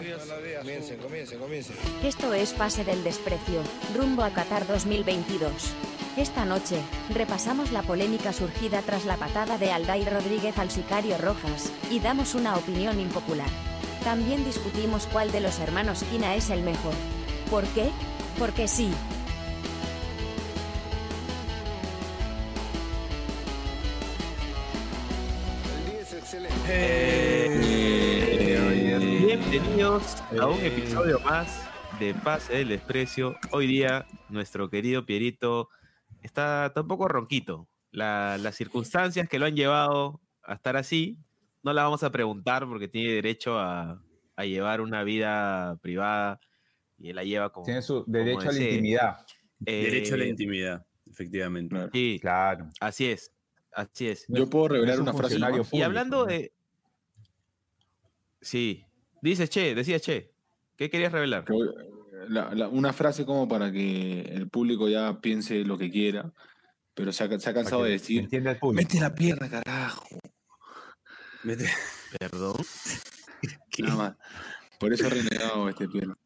Comiencen, comiencen, comiencen. Esto es Pase del Desprecio, rumbo a Qatar 2022. Esta noche, repasamos la polémica surgida tras la patada de Alday Rodríguez al sicario Rojas, y damos una opinión impopular. También discutimos cuál de los hermanos Kina es el mejor. ¿Por qué? Porque sí. El día es excelente. Eh, bienvenidos a un episodio más de Pase del Desprecio. Hoy día nuestro querido Pierito está, está un poco ronquito. La- las circunstancias que lo han llevado a estar así no la vamos a preguntar porque tiene derecho a, a llevar una vida privada y él la lleva como... Tiene su como derecho a la intimidad. Derecho a la Eh, intimidad, efectivamente. Sí, Claro. así es. Así es. Yo puedo revelar es un una frase. Y hablando de... Sí. Dices, Che, decías, Che. ¿Qué querías revelar? Que voy- la- la- una frase como para que el público ya piense lo que quiera, pero se ha, se ha Para cansado de decir, Entiende el público. mete la pierna, carajo. Perdón. Nada más. Por eso ha renegado este pierna.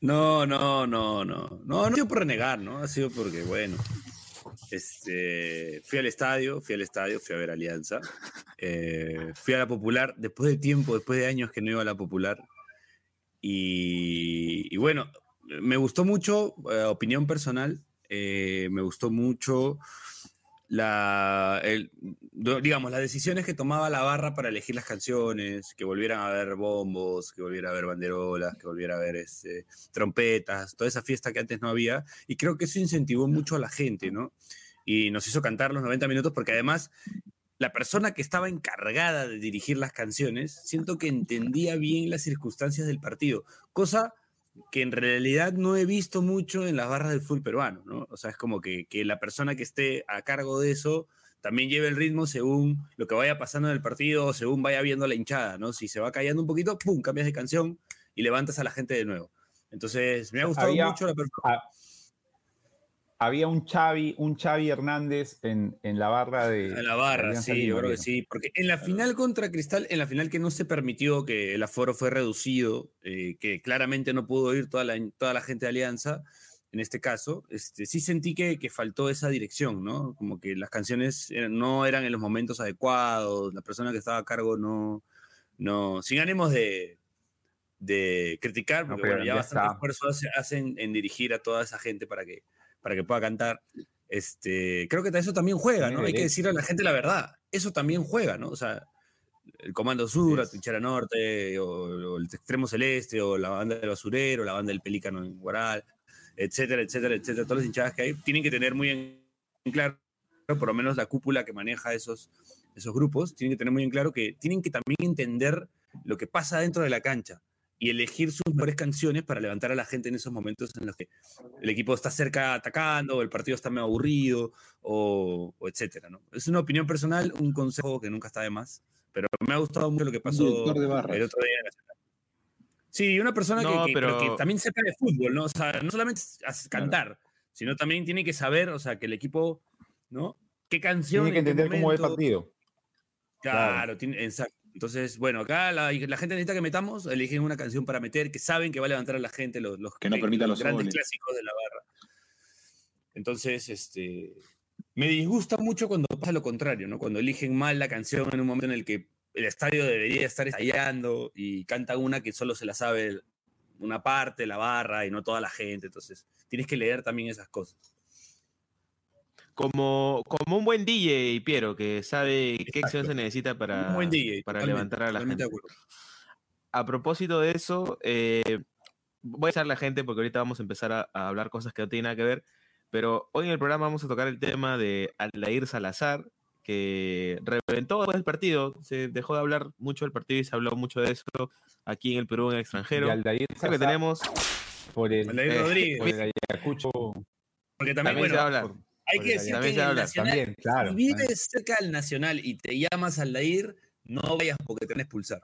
No, no, no, no. No, no ha sido por renegar, ¿no? Ha sido porque, bueno. Este, fui al estadio, fui al estadio, fui a ver Alianza. eh, fui a la popular después de tiempo, después de años que no iba a la popular. Y, bueno, me gustó mucho, eh, opinión personal, eh, me gustó mucho la, digamos, las decisiones que tomaba la barra para elegir las canciones, que volvieran a haber bombos, que volviera a haber banderolas, que volviera a haber este, trompetas, toda esa fiesta que antes no había. Y creo que eso incentivó mucho a la gente, ¿no? Y nos hizo cantar los 90 minutos porque además la persona que estaba encargada de dirigir las canciones, siento que entendía bien las circunstancias del partido, cosa que en realidad no he visto mucho en las barras del fútbol peruano, ¿no? O sea, es como que, que la persona que esté a cargo de eso también lleve el ritmo según lo que vaya pasando en el partido, o según vaya viendo la hinchada, ¿no? Si se va callando un poquito, ¡pum!, cambias de canción y levantas a la gente de nuevo. Entonces, me ha gustado Había- mucho la persona. Había un Xavi, un Xavi Hernández en, en la barra de. En la barra, sí, yo creo que sí. Porque en la final contra Cristal, en la final que no se permitió, que el aforo fue reducido, eh, que claramente no pudo ir toda la, toda la gente de Alianza, en este caso, este, sí sentí que, que faltó esa dirección, ¿no? Como que las canciones eran- no eran en los momentos adecuados, la persona que estaba a cargo no, no, sin ánimos de, de criticar, porque bueno, ya ya bastante está. esfuerzo hace- hacen en dirigir a toda esa gente para que, para que pueda cantar. Este, creo que eso también juega, ¿no? Hay que decirle a la gente la verdad. Eso también juega, ¿no? O sea, el Comando Sur, la. Trinchera Norte, o, o el Extremo Celeste, o la banda del Basurero, la banda del Pelícano en Guaral, etcétera, etcétera, etcétera. Todas las hinchadas que hay tienen que tener muy en claro, por lo menos la cúpula que maneja esos, esos grupos, tienen que tener muy en claro que tienen que también entender lo que pasa dentro de la cancha y elegir sus mejores canciones para levantar a la gente en esos momentos en los que el equipo está cerca atacando, o el partido está medio aburrido, o, o etcétera, ¿no? Es una opinión personal, un consejo que nunca está de más, pero me ha gustado mucho lo que pasó el otro día en. Sí, una persona que- No, que, pero pero- que también sepa de fútbol, ¿no? O sea, no solamente cantar, sino también tiene que saber, o sea, que el equipo, ¿no? ¿Qué canción? Tiene que en qué entender cómo va el momento? partido. Claro, Claro. tiene- exacto. Entonces, bueno, acá la, la gente necesita que metamos, eligen una canción para meter, que saben que va a levantar a la gente, los, los, Que no los grandes goles. clásicos de la barra. Entonces, este, me disgusta mucho cuando pasa lo contrario, ¿no? Cuando eligen mal la canción en un momento en el que el estadio debería estar estallando y cantan una que solo se la sabe una parte, la barra, y no toda la gente. Entonces, tienes que leer también esas cosas. Como, como un buen DJ, Piero, que sabe qué acción se necesita para, Un buen DJ. para levantar a la gente. A propósito de eso, eh, voy a hacer la gente porque ahorita vamos a empezar a, a hablar cosas que no tienen nada que ver, pero hoy en el programa vamos a tocar el tema de Aldair Salazar, que reventó después del partido, se dejó de hablar mucho del partido y se habló mucho de eso aquí en el Perú, en el extranjero. Y Aldair Creo que Salazar tenemos, por el, Aldair eh, Rodríguez. por el Ayacucho. Porque también, también bueno, hay que decir También que en el Nacional, También, claro. si vives cerca del Nacional y te llamas Aldair, no vayas porque te van a expulsar.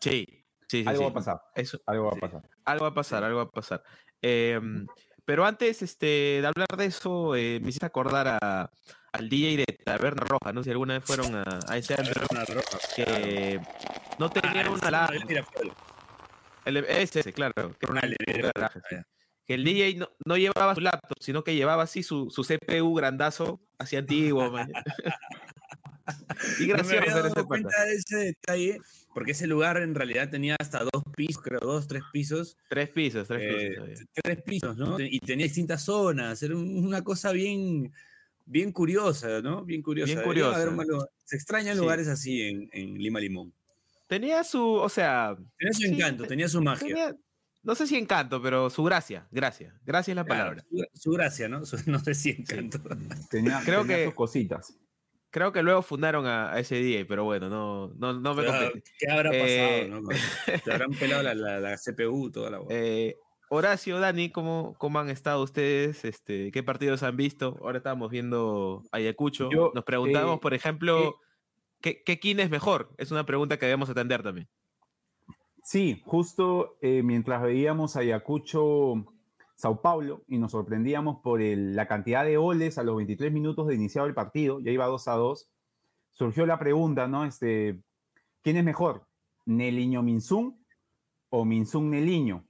Sí, sí, sí. Algo sí. va a pasar. Eso, Algo va a pasar. Algo va a pasar, algo va a pasar. Em, pero antes este, de hablar de eso, eh, me hiciste acordar a, al DJ de Taberna Roja, ¿no? Si alguna vez fueron a, a ese antro que no tenían una Ah, alarma. el ese, ese, claro. Que, sí. Que el DJ no, no llevaba su laptop, sino que llevaba así su, su CPU grandazo, así antiguo. man. y No me gracioso había dado ese pata. cuenta de ese detalle, porque ese lugar en realidad tenía hasta dos pisos, creo, dos, tres pisos. Tres pisos, tres eh, pisos. había. tres pisos, ¿no? Y tenía distintas zonas, era un- una cosa bien, bien curiosa, ¿no? Bien curiosa. Bien haber curiosa. Se extrañan Sí. lugares así en, en Lima Limón. Tenía su, o sea, Tenía su encanto, te- tenía su magia. tenía- no sé si encanto, pero su gracia, gracia. Gracia es la Claro, palabra. su, su gracia, ¿no? Su- no sé si encanto. Tenía, Creo tenía que- sus cositas. Creo que luego fundaron a, a ese DJ, pero bueno, no, no, no me Claro, compete. ¿Qué habrá Eh, pasado? ¿no? Te habrán pelado la, la- la CPU, toda la. Eh, Horacio, Dani, ¿cómo, ¿cómo han estado ustedes? Este, ¿Qué partidos han visto? Ahora estábamos viendo Ayacucho. Yo, Nos preguntamos, eh, por ejemplo, ¿qué, ¿qué kin es mejor? Es una pregunta que debemos atender también. Sí, justo eh, mientras veíamos Ayacucho, Sao Paulo, y nos sorprendíamos por la cantidad de goles a los 23 minutos de iniciado el partido, ya iba 2 a 2, surgió la pregunta, ¿no? Este, ¿Quién es mejor? ¿Neliño Minsun o Minsun Neliño?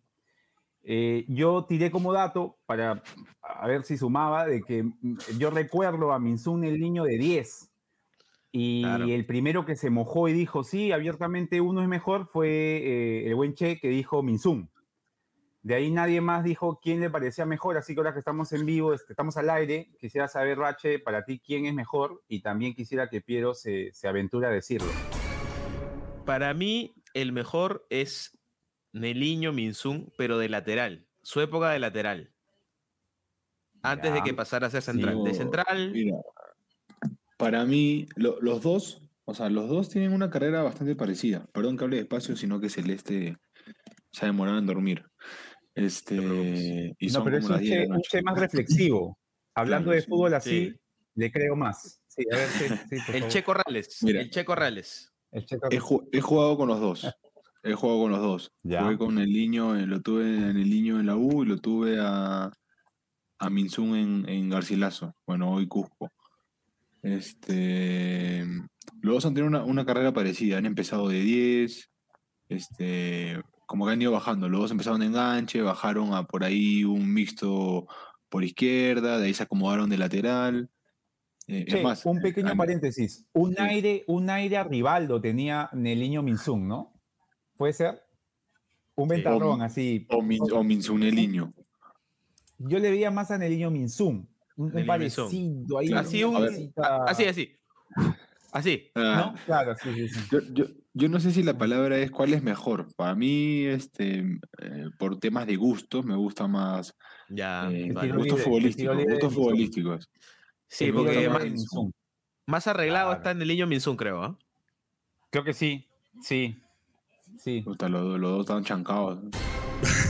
Eh, yo tiré como dato para a ver si sumaba de que mm, yo recuerdo a Minsun Neliño de 10. Y Claro. el primero que se mojó y dijo, sí, abiertamente uno es mejor, fue eh, el buen Che que dijo Minsun. De ahí nadie más dijo quién le parecía mejor, así que ahora que estamos en vivo, este, estamos al aire, quisiera saber, Rache, para ti quién es mejor y también quisiera que Piero se, se aventure a decirlo. Para mí, el mejor es Neliño Minsun, pero de lateral. Su época de lateral. Antes de que pasara a ser central. de central, Mira, para mí, lo- los dos, o sea, los dos tienen una carrera bastante parecida. Perdón que hable despacio, sino que Celeste se ha demorado en dormir. Este, y no, son pero es un las 10 de che, un che más reflexivo. Hablando Claro, de sí, fútbol así, sí. le creo más. Sí, a ver, sí, el. Che Corrales. Mira. El Che Corrales. El Che He, ju- he jugado con los dos. He jugado con los dos. Ya. Jugué con el niño, eh, lo tuve en el niño en la U y lo tuve a, a Minsun en, en Garcilaso. Bueno, hoy Cusco. Este, los dos han tenido una, una carrera parecida. Han empezado de 10. Este, como que han ido bajando. Los dos empezaron de enganche, bajaron a por ahí un mixto por izquierda, de ahí se acomodaron de lateral. Eh, Che, es más, un eh, pequeño paréntesis. Un Sí. aire, un aire a Rivaldo tenía Neliño Minsun, ¿no? ¿Puede ser? Un ventarrón así. o, Min, o Minsun el niño. Yo le veía más a Neliño Minsun. Un, un parecido ahí. Claro. Así un- Así, así. Así. Ah, ¿No? Claro, sí, sí, sí. Yo, yo, yo no sé si la palabra es cuál es mejor. Para mí, este, eh, por temas de gustos, me gusta más Ya. eh, vale. gustos futbolísticos. Gustos futbolísticos. Sí, porque más, más arreglado Claro. está en el niño Minsun, creo. ¿ah? Creo que sí. Sí. Sí. Puta, los, los dos están chancados.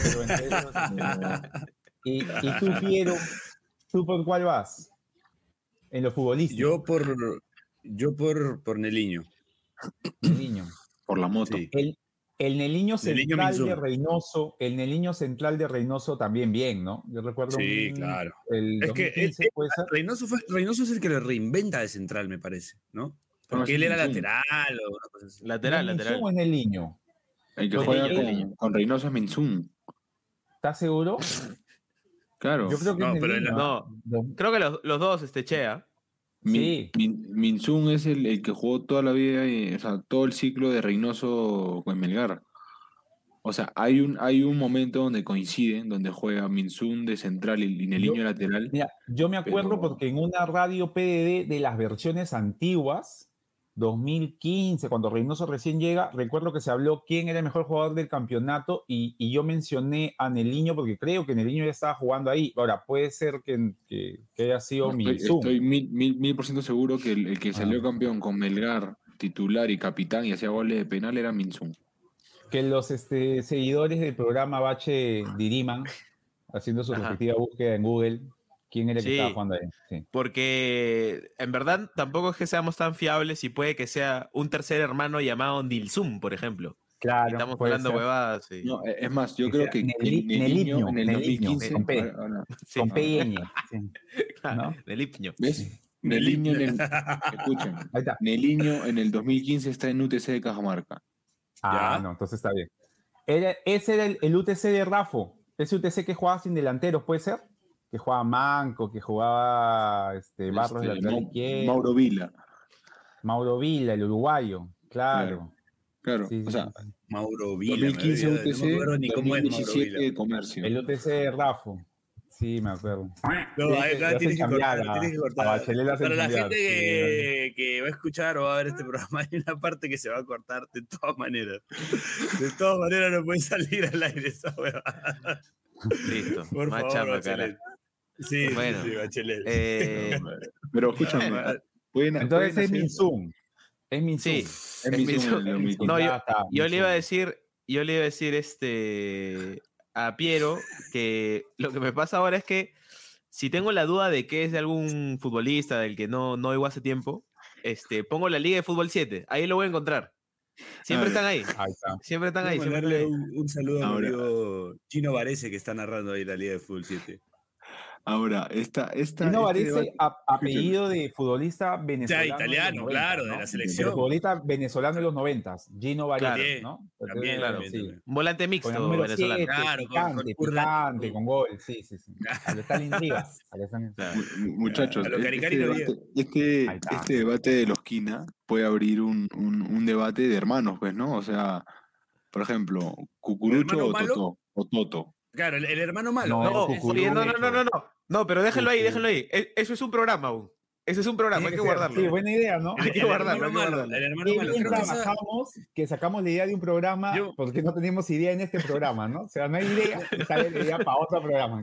pero entre ellos, eh, y, y tú, Piero, ¿tú por cuál vas? En lo futbolístico. Yo por, yo por, por Neliño. Neliño. Por la moto. Sí. El, el Neliño Neliño central de. Reynoso, el Neliño central de Reynoso también bien, ¿no? Yo recuerdo Sí, un- claro. el Es que 2015, él- puede ser. Reynoso, fue- Reynoso es el que lo reinventa de central, me parece, ¿no? Porque él era lateral o una cosa así. Lateral, ¿No es lateral. Minsun o es Neliño? El que juega con, con Reynoso es Minsun. ¿Estás seguro? Claro. Yo creo que No, pero no. Creo que los, los dos, este Chea. Min- sí. Min- Minsun es el, el que jugó toda la vida, y, o sea, todo el ciclo de Reynoso con Melgar. O sea, hay un, hay un momento donde coinciden, donde juega Minsun de central y, y Neliño Yo- lateral. Mira, yo me acuerdo Pero- porque en una radio PDD de las versiones antiguas, 2015, cuando Reynoso recién llega, recuerdo que se habló quién era el mejor jugador del campeonato y, y yo mencioné a Neliño porque creo que Neliño ya estaba jugando ahí. Ahora, puede ser que, que- que haya sido Estoy, Minsun. estoy mil, mil, mil por ciento seguro que el, el que salió Ah. campeón con Melgar, titular y capitán y hacía goles de penal era Minsun. Que los este, seguidores del programa Bache diriman, haciendo su Ajá. respectiva búsqueda en Google, quién era el que Sí. estaba jugando ahí. Sí. Porque en verdad tampoco es que seamos tan fiables y puede que sea un tercer hermano llamado Nilsum, por ejemplo. Y Claro, estamos hablando ser. huevadas. sí. No, es más, yo Que creo sea que Neli- Neliño Neliño, en el Neliño, 2015. con P. Sí, Con P y Ñ, sí. ¿no? Neliño. ¿Ves? Neliño en el. Escuchen. Ahí está. Neliño en el 2015 está en UTC de Cajamarca. Ah, ¿Ya? no, entonces está bien. Era, ese era el, el UTC de Rafo. Ese UTC que jugaba sin delanteros, ¿puede ser? Que jugaba Manco, que jugaba este, Barros de Este, lateral Mau- izquierdo. Mauro Vila. Mauro Vila, el uruguayo. Claro. Claro, Sí, o sí, sea, sí. Mauro Vila. me 2015 olvidé, UTC, no ni cómo es Mauro 2017 Vila. Comercio. El UTC de Rafo. Sí, me acuerdo. No, acá tienes que cortar, a- tienes que cortar. Para la cambiar, gente sí, que, que va a escuchar o va a ver este programa, hay una parte que se va a cortar de todas maneras. De todas maneras no puede salir al aire esa huevada. Listo. Por Más favor, chamba, Sí, sí, Bueno, sí, Bachelet. Eh, Pero escúchame, pueden, Entonces pueden es hacer- Minzum. Es Minzum. sí. es el 2015. No, yo- está, Yo le iba a decir, yo le iba a decir este a Piero que lo que me pasa ahora es que si tengo la duda de que es de algún futbolista del que no, no oigo hace tiempo, este, pongo la Liga de Fútbol 7, ahí lo voy a encontrar. Siempre Ah, están ahí, Ahí está. siempre están ahí. Siempre están mandarle ahí. un, un saludo a mi Chino Varese que está narrando ahí la Liga de Fútbol 7. Ahora, esta, esta, No este a- apellido de futbolista O venezolano. los italiano, 90, claro, de ¿no? la De selección. futbolista venezolano de los noventas, Gino Varese, También, ¿no? También, claro, sí. también. Un volante mixto número venezolano. 7, Claro, picante, con picante, con gol, sí, sí, sí. Al Stalin Rivas, al Stalin- Claro. Mu- Muchachos, este, Caricarino debate, este, este debate de los Quina puede abrir un, un- un debate de hermanos, pues, ¿no? O sea, por ejemplo, Cucurucho o? Toto. O Toto. Claro, el, el hermano malo. No, No, no, no, no, no, no. Pero déjenlo ahí, déjenlo ahí. E- Eso es un programa aún. Eso es un programa, hay que guardarlo. Sí, buena idea, ¿no? Hay que el guardarlo, hermano hay que malo, guardarlo. el hermano Qué malo. bien trabajamos que sacamos la idea de un programa Yo- porque no teníamos idea en este programa, ¿no? O sea, no hay idea, sale la idea para otro programa.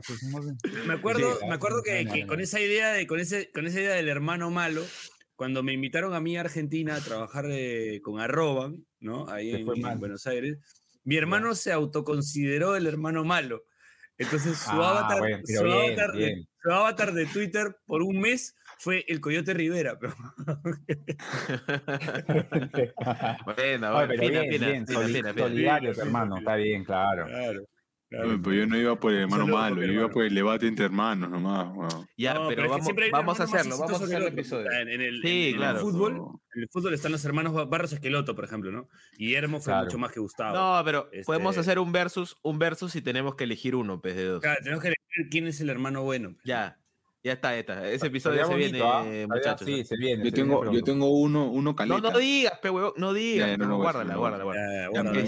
Me acuerdo, Sí, me acuerdo que, que con esa idea de, con ese, con esa idea del hermano malo, cuando me invitaron a mí a Argentina a trabajar eh, con Arroban, ¿no? Ahí en, en. Buenos Aires, mi hermano se autoconsideró el hermano malo. Entonces su Ah, avatar, bueno, su, bien, avatar de, bien. su avatar de Twitter por un mes fue el Coyote Rivera. Pero, Bueno, Oye, bueno, pero fina, bien, fina, fina, solidario, hermano, está bien, claro. claro, claro. Pero yo no iba por el hermano malo, yo iba por el debate entre hermanos nomás. Ya, No, pero vamos, vamos a hacerlo, vamos a hacer el episodio. En, el, Sí, en- en claro. el fútbol, en el fútbol están los hermanos Ba- Barros Esqueloto, por ejemplo, ¿no? Guillermo fue Claro. mucho más que Gustavo. No, pero podemos Este- hacer un versus, un versus y tenemos que elegir uno, pues de dos. Claro, tenemos que elegir quién es el hermano bueno. Ya, ya está, ya está. Ese episodio Estaría se viene, bonito, ¿ah? Muchachos. Sí, se viene. Yo se tengo, viene yo tengo uno, uno No, caleta. no digas, pe huevón, no digas. Ya, no no, guárdala, guárdala, a guárdala.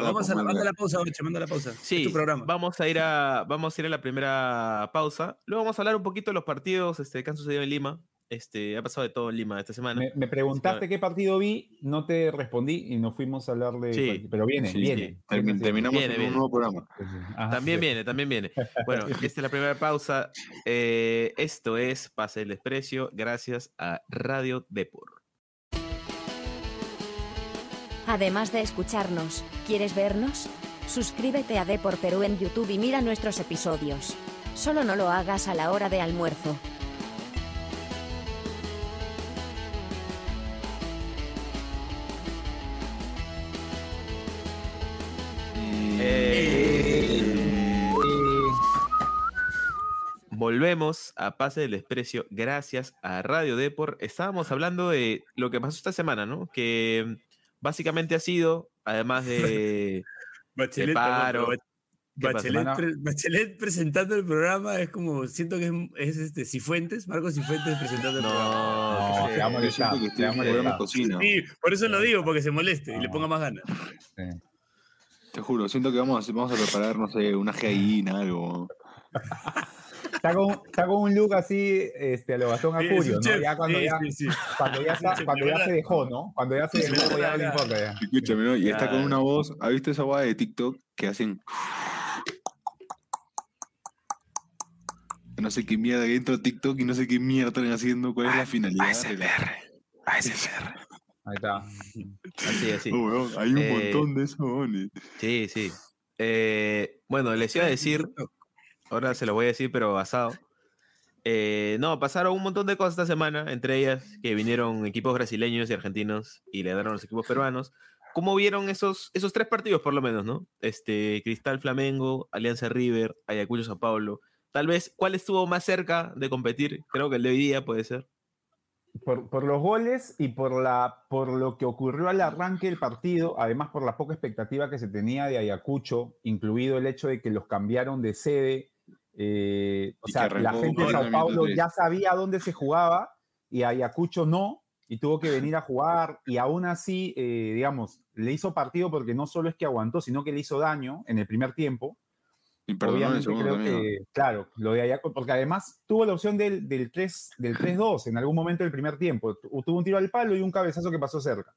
Vamos a la, pausa, Boche, manda la pausa. Sí, vamos a ir a vamos a ir a la primera pausa. Luego vamos a hablar un poquito de los partidos este, que han sucedido en Lima. Este, ha pasado de todo en Lima esta semana. Me, me preguntaste qué partido vi, no te respondí y nos fuimos a hablar de. Sí. Pero viene, Sí, viene. sí. Terminamos Viene, en viene. un nuevo programa. Ajá, También sí. viene, también viene. Bueno, esta es la primera pausa. Eh, esto es Pase el Desprecio, gracias a Radio Depor. Además de escucharnos, ¿quieres vernos? Suscríbete a Depor Perú en YouTube y mira nuestros episodios. Solo no lo hagas a la hora de almuerzo. Eh, Volvemos a Pase del Desprecio gracias a Radio Depor. Estábamos hablando de lo que pasó esta semana, ¿no? Que mm, básicamente ha sido, además de... Bachelet, Te paro. perdón, pero ¿Qué Ba- pasa, Bachelet, pre- Bachelet presentando el programa es como, siento que es, es este, Cifuentes, Marcos Cifuentes presentando el programa. No, No, te programa de molestar. cocina. Sí, por eso lo digo, porque se moleste y le No. ponga más ganas. Sí. Te juro, siento que vamos, a- vamos a preparar, no sé, una gallina, algo. Está con, está con un look así, este, a lo Sí, es Acurio, un ¿no? chef, Ya cuando sí, ya, sí, sí. cuando ya, está- chef, cuando de ya verdad. se dejó, ¿no? Cuando ya se Sí, dejó, de ya no le importa ya. Escúchame, ¿no? Y está con una voz. ¿Has visto esa voz de TikTok que hacen? No sé qué mierda que entro a TikTok y no sé qué mierda están haciendo. ¿Cuál es la finalidad? de la- Ahí está. así, así. Oh, weón, hay un Eh, montón de esos weones. Sí, sí. Eh, bueno, les iba a decir, ahora se lo voy a decir, pero basado. Eh, no, pasaron un montón de cosas esta semana, entre ellas que vinieron equipos brasileños y argentinos y le dieron a los equipos peruanos. ¿Cómo vieron esos, esos tres partidos, por lo menos, no? Este, Cristal Flamengo, Alianza River, Ayacucho Sao Paulo. Tal vez, ¿cuál estuvo más cerca de competir? Creo que el de hoy día puede ser. Por, por los goles y por, la, por lo que ocurrió al arranque del partido, además por la poca expectativa que se tenía de Ayacucho, incluido el hecho de que los cambiaron de sede. eh, o sea, la gente de Sao Paulo ya sabía dónde se jugaba y Ayacucho no, y tuvo que venir a jugar, y aún así, eh, digamos, le hizo partido porque no solo es que aguantó, sino que le hizo daño en el primer tiempo. Segundo creo también, ¿no? que, claro, lo de Ayacucho, porque además tuvo la opción del, del 3 del 3-2 en algún momento del primer tiempo. Tu- Tuvo un tiro al palo y un cabezazo que pasó cerca.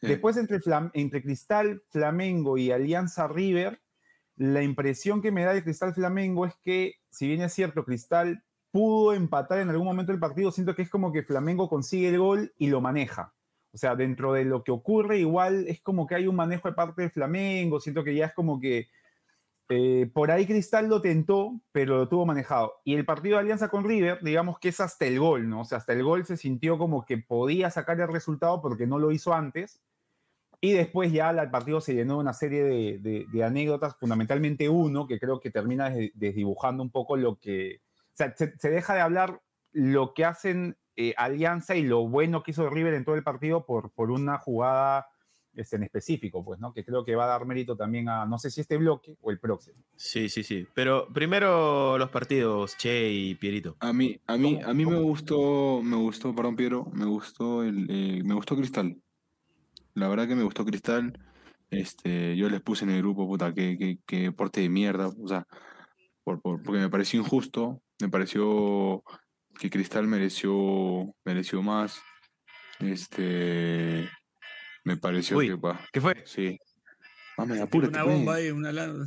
Sí. Después entre, Flam- entre Cristal, Flamengo y Alianza River, la impresión que me da de Cristal Flamengo es que, si bien es cierto, Cristal pudo empatar en algún momento del partido, siento que es como que Flamengo consigue el gol y lo maneja. O sea, dentro de lo que ocurre, igual es como que hay un manejo de parte de Flamengo, siento que ya es como que eh, por ahí Cristal lo tentó, pero lo tuvo manejado. Y el partido de Alianza con River, digamos que es hasta el gol, ¿no? O sea, hasta el gol se sintió como que podía sacar el resultado porque no lo hizo antes. Y después ya el partido se llenó de una serie de, anécdotas, fundamentalmente uno, que creo que termina des- desdibujando un poco lo que... O sea, se, deja de hablar lo que hacen eh, Alianza y lo bueno que hizo River en todo el partido por una jugada este, en específico, pues, ¿no? Que creo que va a dar mérito también a, no sé si este bloque o el próximo. Sí, sí, sí. Pero primero los partidos, Che y Pierito. A mí, a mí, ¿Cómo- a mí me gustó, me gustó, perdón, Piero, me gustó el, eh, me gustó Cristal. La verdad que me gustó Cristal. Este, yo les puse en el grupo, puta, que, que, que porte de mierda, o sea, por, por- porque me pareció injusto, me pareció que Cristal mereció, mereció más. Este, me pareció Uy. que, pa, ¿Qué fue? sí. Mame, apúrate, una bomba ahí, una lan- va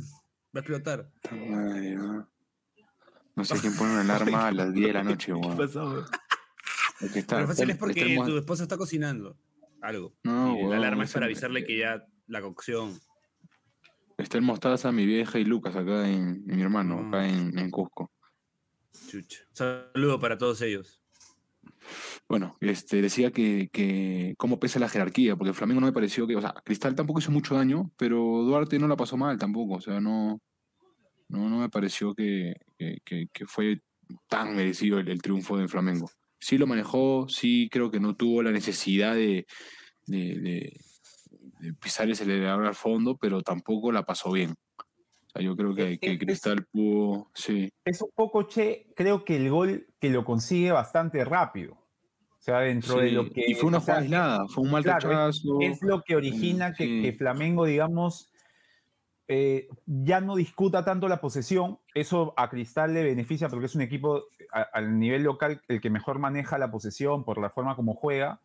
a explotar. Madre, ¿no? No sé quién pone una alarma a las 10 de la noche, weón. pasó? Porque está- Pero fácil es porque está el mo- tu esposa está cocinando algo. No, y la alarma es para avisarle que ya la cocción. Está el Mostaza, mi vieja y Lucas acá en, mi hermano, Ah. acá en, en Cusco. Chucha. Saludo para todos ellos. Bueno, este, decía que, que cómo pesa la jerarquía, porque el Flamengo no me pareció que, o sea, Cristal tampoco hizo mucho daño, pero Duarte no la pasó mal tampoco, o sea, no, no, no me pareció que, que- fue tan merecido el, el triunfo del Flamengo. Sí lo manejó, sí creo que no tuvo la necesidad de, de- de- de pisar ese acelerador al fondo, pero tampoco la pasó bien. Sea, yo creo que, que Es- Cristal pudo, sí, Es un poco, che, creo que el gol que lo consigue bastante rápido. O sea, dentro de lo que... y fue una jugada aislada, fue un mal claro, es lo que origina que, sí. que Flamengo, digamos, eh, ya no discuta tanto la posesión. Eso a Cristal le beneficia porque es un equipo a- al nivel local el que mejor maneja la posesión por la forma como juega.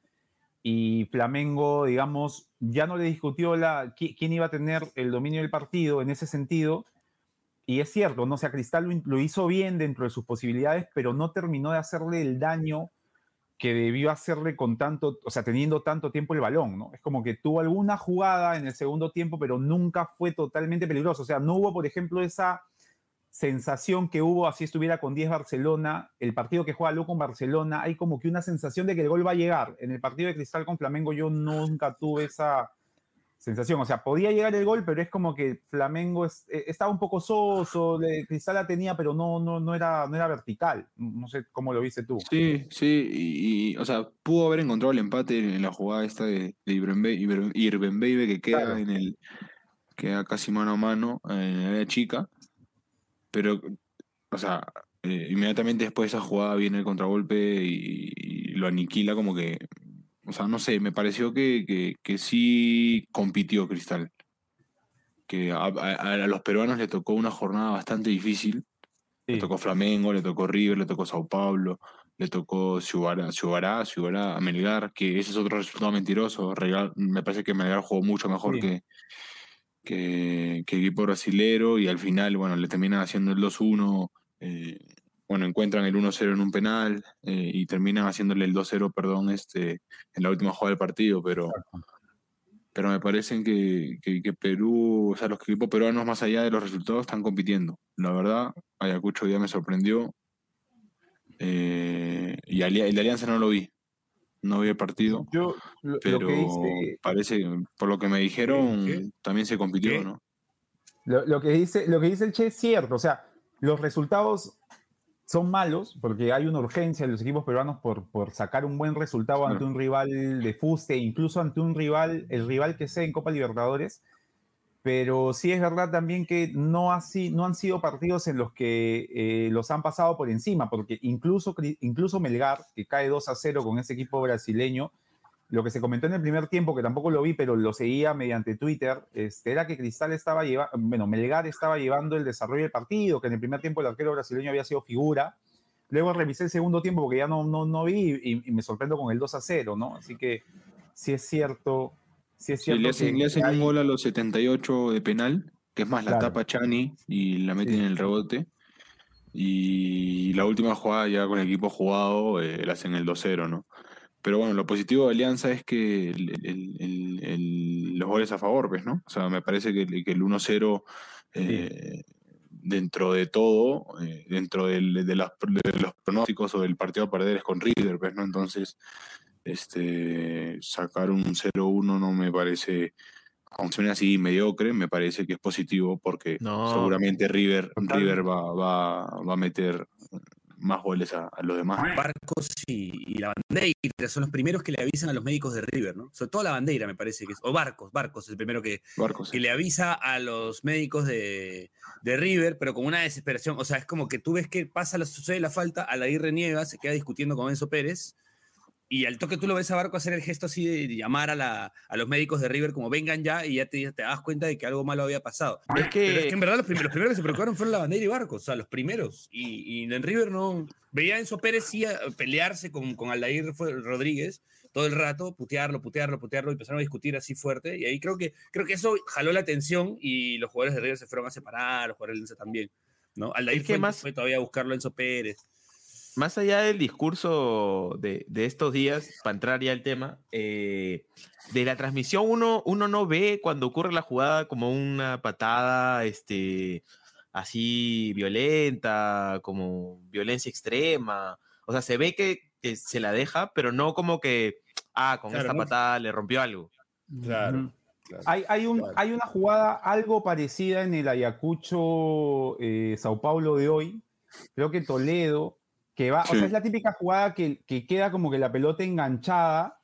Y Flamengo, digamos, ya no le discutió la, qui- quién iba a tener el dominio del partido en ese sentido. Y es cierto, no o sea, Cristal lo, lo hizo bien dentro de sus posibilidades, pero no terminó de hacerle el daño que debió hacerle con tanto, o sea, teniendo tanto tiempo el balón, ¿no? Es como que tuvo alguna jugada en el segundo tiempo, pero nunca fue totalmente peligroso. O sea, no hubo, por ejemplo, esa sensación que hubo, así estuviera con 10 Barcelona, el partido que juega Lu con Barcelona, hay como que una sensación de que el gol va a llegar. En el partido de Cristal con Flamengo yo nunca tuve esa sensación. O sea, podía llegar el gol, pero es como que Flamengo es- eh, estaba un poco soso, Cristal la tenía, pero no, no, no, era, no era vertical. No sé cómo lo viste tú. Sí, sí, y, y, o sea, pudo haber encontrado el empate en, la jugada esta de, de Iber- Irbenbeibe que queda Claro. en el queda casi mano a mano en área chica, pero, o sea, eh, inmediatamente después de esa jugada viene el contragolpe y, y lo aniquila como que, o sea, no sé, me pareció que, que, que sí compitió Cristal, que a, a- a los peruanos le tocó una jornada bastante difícil. Le tocó Flamengo, le tocó River, le tocó Sao Paulo, le tocó Ciubará, Ciubará, Ciubará, a Melgar, que ese es otro resultado mentiroso. Me parece que Melgar jugó mucho mejor Sí. que, que, que equipo brasilero y al final, bueno, le terminan haciendo el 2-1, eh, bueno, encuentran el 1-0 en un penal eh, y terminan haciéndole el 2-0, perdón, este, en la última jugada del partido, pero pero me parecen que, que- que Perú, o sea, los equipos peruanos más allá de los resultados están compitiendo. La verdad, Ayacucho ya me sorprendió. Eh, y el de Alianza no lo vi. No vi el partido, Yo lo, lo pero que parece, por lo que me dijeron, ¿Qué? también se compitió, ¿Qué? ¿no? lo, lo que dice, lo que dice el Che es cierto. O sea, los resultados son malos porque hay una urgencia de los equipos peruanos por, por sacar un buen resultado ante un rival de fuste, incluso ante un rival, el rival que sea en Copa Libertadores. Pero sí es verdad también que no, así, no han sido partidos en los que eh, los han pasado por encima, porque incluso, incluso Melgar, que cae 2 a 0 con ese equipo brasileño, lo que se comentó en el primer tiempo, que tampoco lo vi, pero lo seguía mediante Twitter, este, era que Cristal estaba llevando, bueno, Melgar estaba llevando el desarrollo del partido, que en el primer tiempo el arquero brasileño había sido figura. Luego revisé el segundo tiempo porque ya no, no, vi y, me sorprendo con el 2 a 0, ¿no? Así que sí es cierto. Sí es cierto le hacen, le hacen un gol a los 78 de penal, que es más, la tapa Chani y la meten en el rebote. Y la última jugada ya con el equipo jugado, eh, le hacen el 2-0, ¿no? Pero bueno, lo positivo de Alianza es que los goles a favor, ¿ves, no? O sea, me parece que, el 1-0, eh, dentro de todo, eh, dentro de, los pronósticos o del partido a perder es con River, ¿ves, no? Entonces, este, sacar un 0-1 no me parece, aunque suene así mediocre, me parece que es positivo porque seguramente River, River va, va, va a meter más goles a, los demás. Barcos y, la bandera son los primeros que le avisan a los médicos de River, ¿no? Sobre todo la bandera, me parece que es. O Barcos, Barcos es el primero que, que le avisa a los médicos de, River, pero con una desesperación. O sea, es como que tú ves que pasa, la, sucede la falta, a la reniega, se queda discutiendo con Enzo Pérez y al toque tú lo ves a Barco hacer el gesto así de llamar a, la, a los médicos de River como vengan ya y ya te, te das cuenta de que algo malo había pasado. Es que, en verdad los, primeros, que se preocuparon fueron la bandera y Barco, o sea, los primeros. Y, y en River no... Veía a Enzo Pérez sí pelearse con, con Aldair Rodríguez todo el rato, putearlo, putearlo, putearlo y empezaron a discutir así fuerte. Y ahí creo que, creo que eso jaló la atención y los jugadores de River se fueron a separar, los jugadores de Enzo también. ¿no? Aldair fue, más... fue todavía a buscarlo a Enzo Pérez más allá del discurso de, estos días, para entrar ya al tema, eh, de la transmisión uno, uno no ve cuando ocurre la jugada como una patada este, así violenta, como violencia extrema. O sea, se ve que, se la deja, pero no como que, ah, con esta patada le rompió algo. Claro. hay, hay, un, hay, una jugada algo parecida en el Ayacucho eh, Sao Paulo de hoy. Creo que Toledo o sea, es la típica jugada que, queda como que la pelota enganchada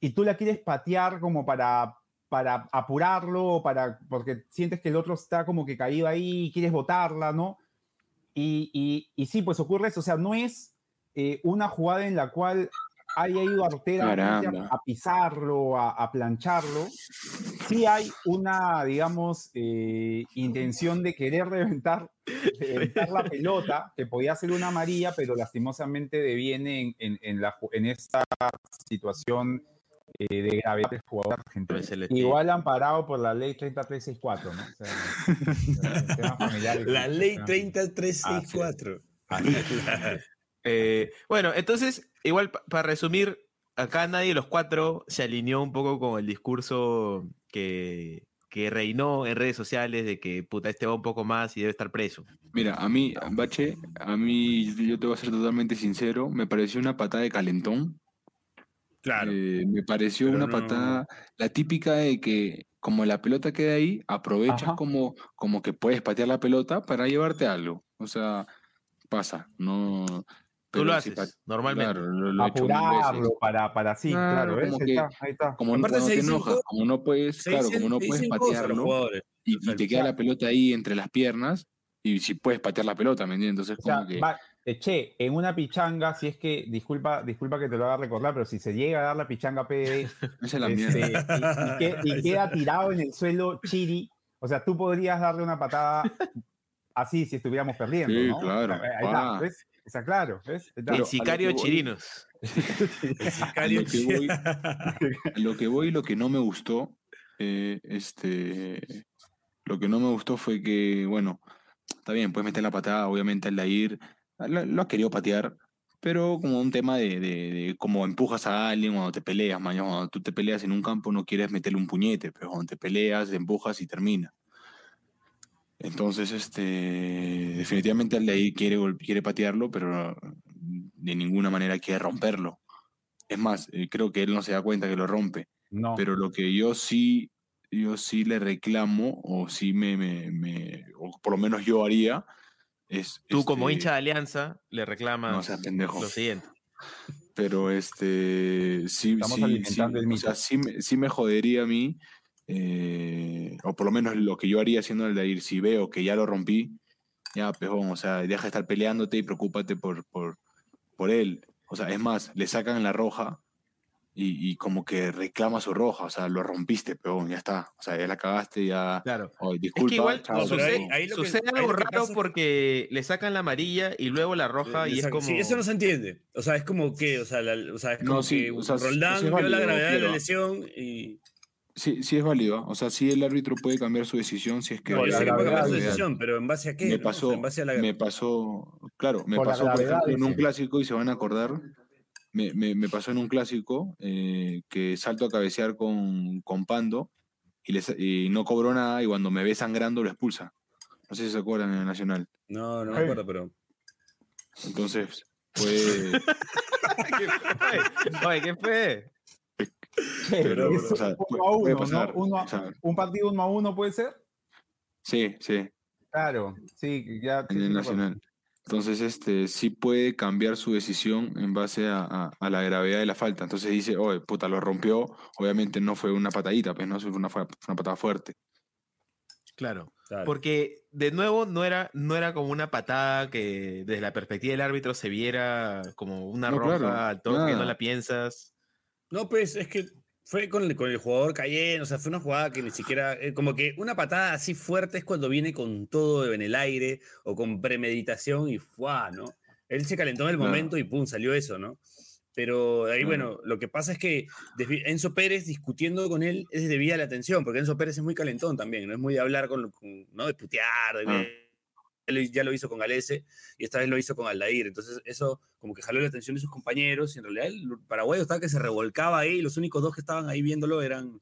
y tú la quieres patear como para, para apurarlo, para, porque sientes que el otro está como que caído ahí y quieres botarla, ¿no? Y, y, sí, pues ocurre eso, o sea, no es eh, una jugada en la cual haya ido Artera a, pisarlo, a, plancharlo, sí hay una, digamos, eh, intención de querer reventar, la pelota, que podía ser una amarilla, pero lastimosamente deviene en, en, la, en esta situación eh, de gravedad del jugador argentino. Igual amparado por la ley 30364, ¿no? la ley 30364. Eh, bueno, entonces, igual para resumir, acá nadie de los cuatro se alineó un poco con el discurso que, reinó en redes sociales de que puta, este va un poco más y debe estar preso. Mira, a mí, Bache, a mí, yo te voy a ser totalmente sincero, me pareció una patada de calentón. Claro. Eh, me pareció una patada, la típica de que como la pelota queda ahí, aprovechas como, como que puedes patear la pelota para llevarte algo. O sea, pasa, no, Tú lo haces, normalmente. Apurarlo para, para sí, claro, Como, ahí está. como, no, te enojas, como no puedes, claro, como no puedes patearlo y, te queda la pelota ahí entre las piernas y si puedes patear la pelota, ¿me entiendes? Entonces, como que... Eh, che, en una pichanga, si es que, disculpa, disculpa que te lo haga recordar, pero si se llega a dar la pichanga PD es la este, y, y, queda tirado en el suelo Chiri, o sea, tú podrías darle una patada así si estuviéramos perdiendo, sí, claro. Ahí está, ¿ves? Está claro, ¿ves? El sicario Chirinos. El sicario Chirinos. Lo que voy y lo que no me gustó, eh, este, lo que no me gustó fue que, bueno, está bien, puedes meter la patada, obviamente al ir, lo, lo, ha querido patear, pero como un tema de, de, cómo empujas a alguien cuando te peleas, mañana cuando tú te peleas en un campo no quieres meterle un puñete, pero cuando te peleas, empujas y termina. Entonces, este, definitivamente ahí quiere, quiere patearlo, pero de ninguna manera quiere romperlo. Es más, eh, creo que él no se da cuenta que lo rompe. No. Pero lo que yo sí, yo sí le reclamo, o sí me, me, o por lo menos yo haría, Es, Tú como este, hincha de Alianza le reclamas No seas pendejo. lo siguiente. Pero este sí, sí, sí, o sea, sí, me- sí me jodería a mí, eh, o por lo menos lo que yo haría siendo el de ir, si veo que ya lo rompí, ya, pejón, o sea, deja de estar peleándote y preocúpate por, por, por él. O sea, es más, le sacan la roja y, y como que reclama su roja, o sea, lo rompiste, peón, ya está. O sea, ya la cagaste, ya. Claro. oh, Es disculpa, que igual chao, ahí- sucede, ahí lo que- sucede ahí algo lo que raro pasa es que- porque le sacan la amarilla y luego la roja y es Exacto. como... Sí, eso no se entiende. O sea, es como que, o sea, la- o sea, es No, como sí, que o sea, Roldán es vio la gravedad de la lesión y Sí, sí es válido, o sea, sí el árbitro puede cambiar su decisión si es que... no, la sé que puede cambiar su decisión, pero ¿en base a qué? me no? O sea, pasó, en base a la me pasó, claro, me Por la pasó, por ejemplo, en un clásico, y se van a acordar, me, me- me pasó en un clásico eh, que salto a cabecear con, con Pando y, les- y no cobró nada y cuando me ve sangrando lo expulsa. No sé si se acuerdan en el Nacional. No, no me acuerdo, pero. Entonces, fue... ¿Qué fue? Oye, ¿qué fue? Pero, Eso, o sea, uno a puede uno, pasar, ¿no? Uno a- o sea, un partido uno a uno puede ser. sí, sí. Claro, sí, ya. en sí, el. Nacional. Entonces, este, sí puede cambiar su decisión en base a, a- a la gravedad de la falta. Entonces dice, oye, puta, lo rompió. Obviamente no fue una patadita, pues no fue una, fue una patada fuerte. Claro. Claro. Porque, de nuevo, no era, no era como una patada que desde la perspectiva del árbitro se viera como una No, roja claro, al toque, no la piensas. No, pues es que fue con el, con el jugador cayendo, o sea, fue una jugada que ni siquiera, eh, como que una patada así fuerte es cuando viene con todo en el aire o con premeditación y ¡fuá! ¿no? Él se calentó en el momento y pum, salió eso, ¿no? Pero ahí, bueno, lo que pasa es que Enzo Pérez discutiendo con él es debida a la atención, porque Enzo Pérez es muy calentón también, no es muy de hablar con, con- ¿no? De putear, de, Ya lo- hizo con Galese y esta vez lo hizo con Aldair. Entonces, eso como que jaló la atención de sus compañeros. Y en realidad, el paraguayo estaba que se revolcaba ahí. Y los únicos dos que estaban ahí viéndolo eran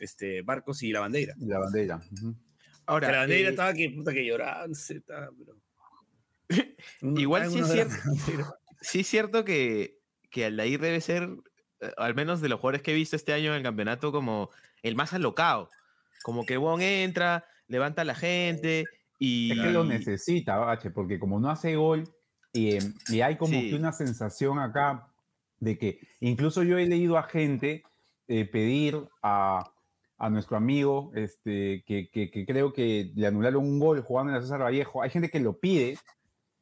este, Barcos y la bandera. Y La bandera. ujú. Ahora, Que la bandera eh, estaba que, puta, que lloraba, no sé, estaba, pero- Igual sí es cierto. sí es cierto que, que Aldair debe ser, eh, al menos de los jugadores que he visto este año en el campeonato, como el más alocado. Como que Wong entra, levanta a la gente y... Es que lo necesita, Bache, porque como no hace gol, y, em, y hay como Sí. que una sensación acá de que incluso yo he leído a gente eh, pedir a, a nuestro amigo, este, que, que- que creo que le anularon un gol jugando en la César Vallejo. Hay gente que lo pide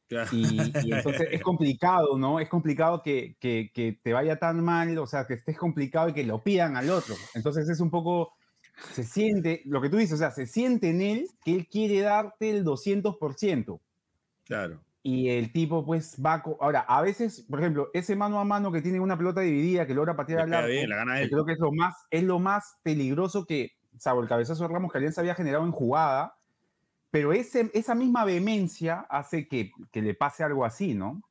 Claro. y, y entonces es complicado, ¿no? Es complicado que- que te vaya tan mal, o sea, que estés complicado y que lo pidan al otro. Entonces es un poco, se siente, lo que tú dices, o sea, se siente en él que él quiere darte el 200%. Claro. Y el tipo, pues, va. Ahora, a veces, por ejemplo, ese mano a mano que tiene una pelota dividida que logra patear al bien, la gana él. creo que es lo más, es lo más peligroso que, salvo el cabezazo de Ramos que Alianza había generado en jugada, pero ese, esa misma vehemencia hace que, que le pase algo así, ¿no?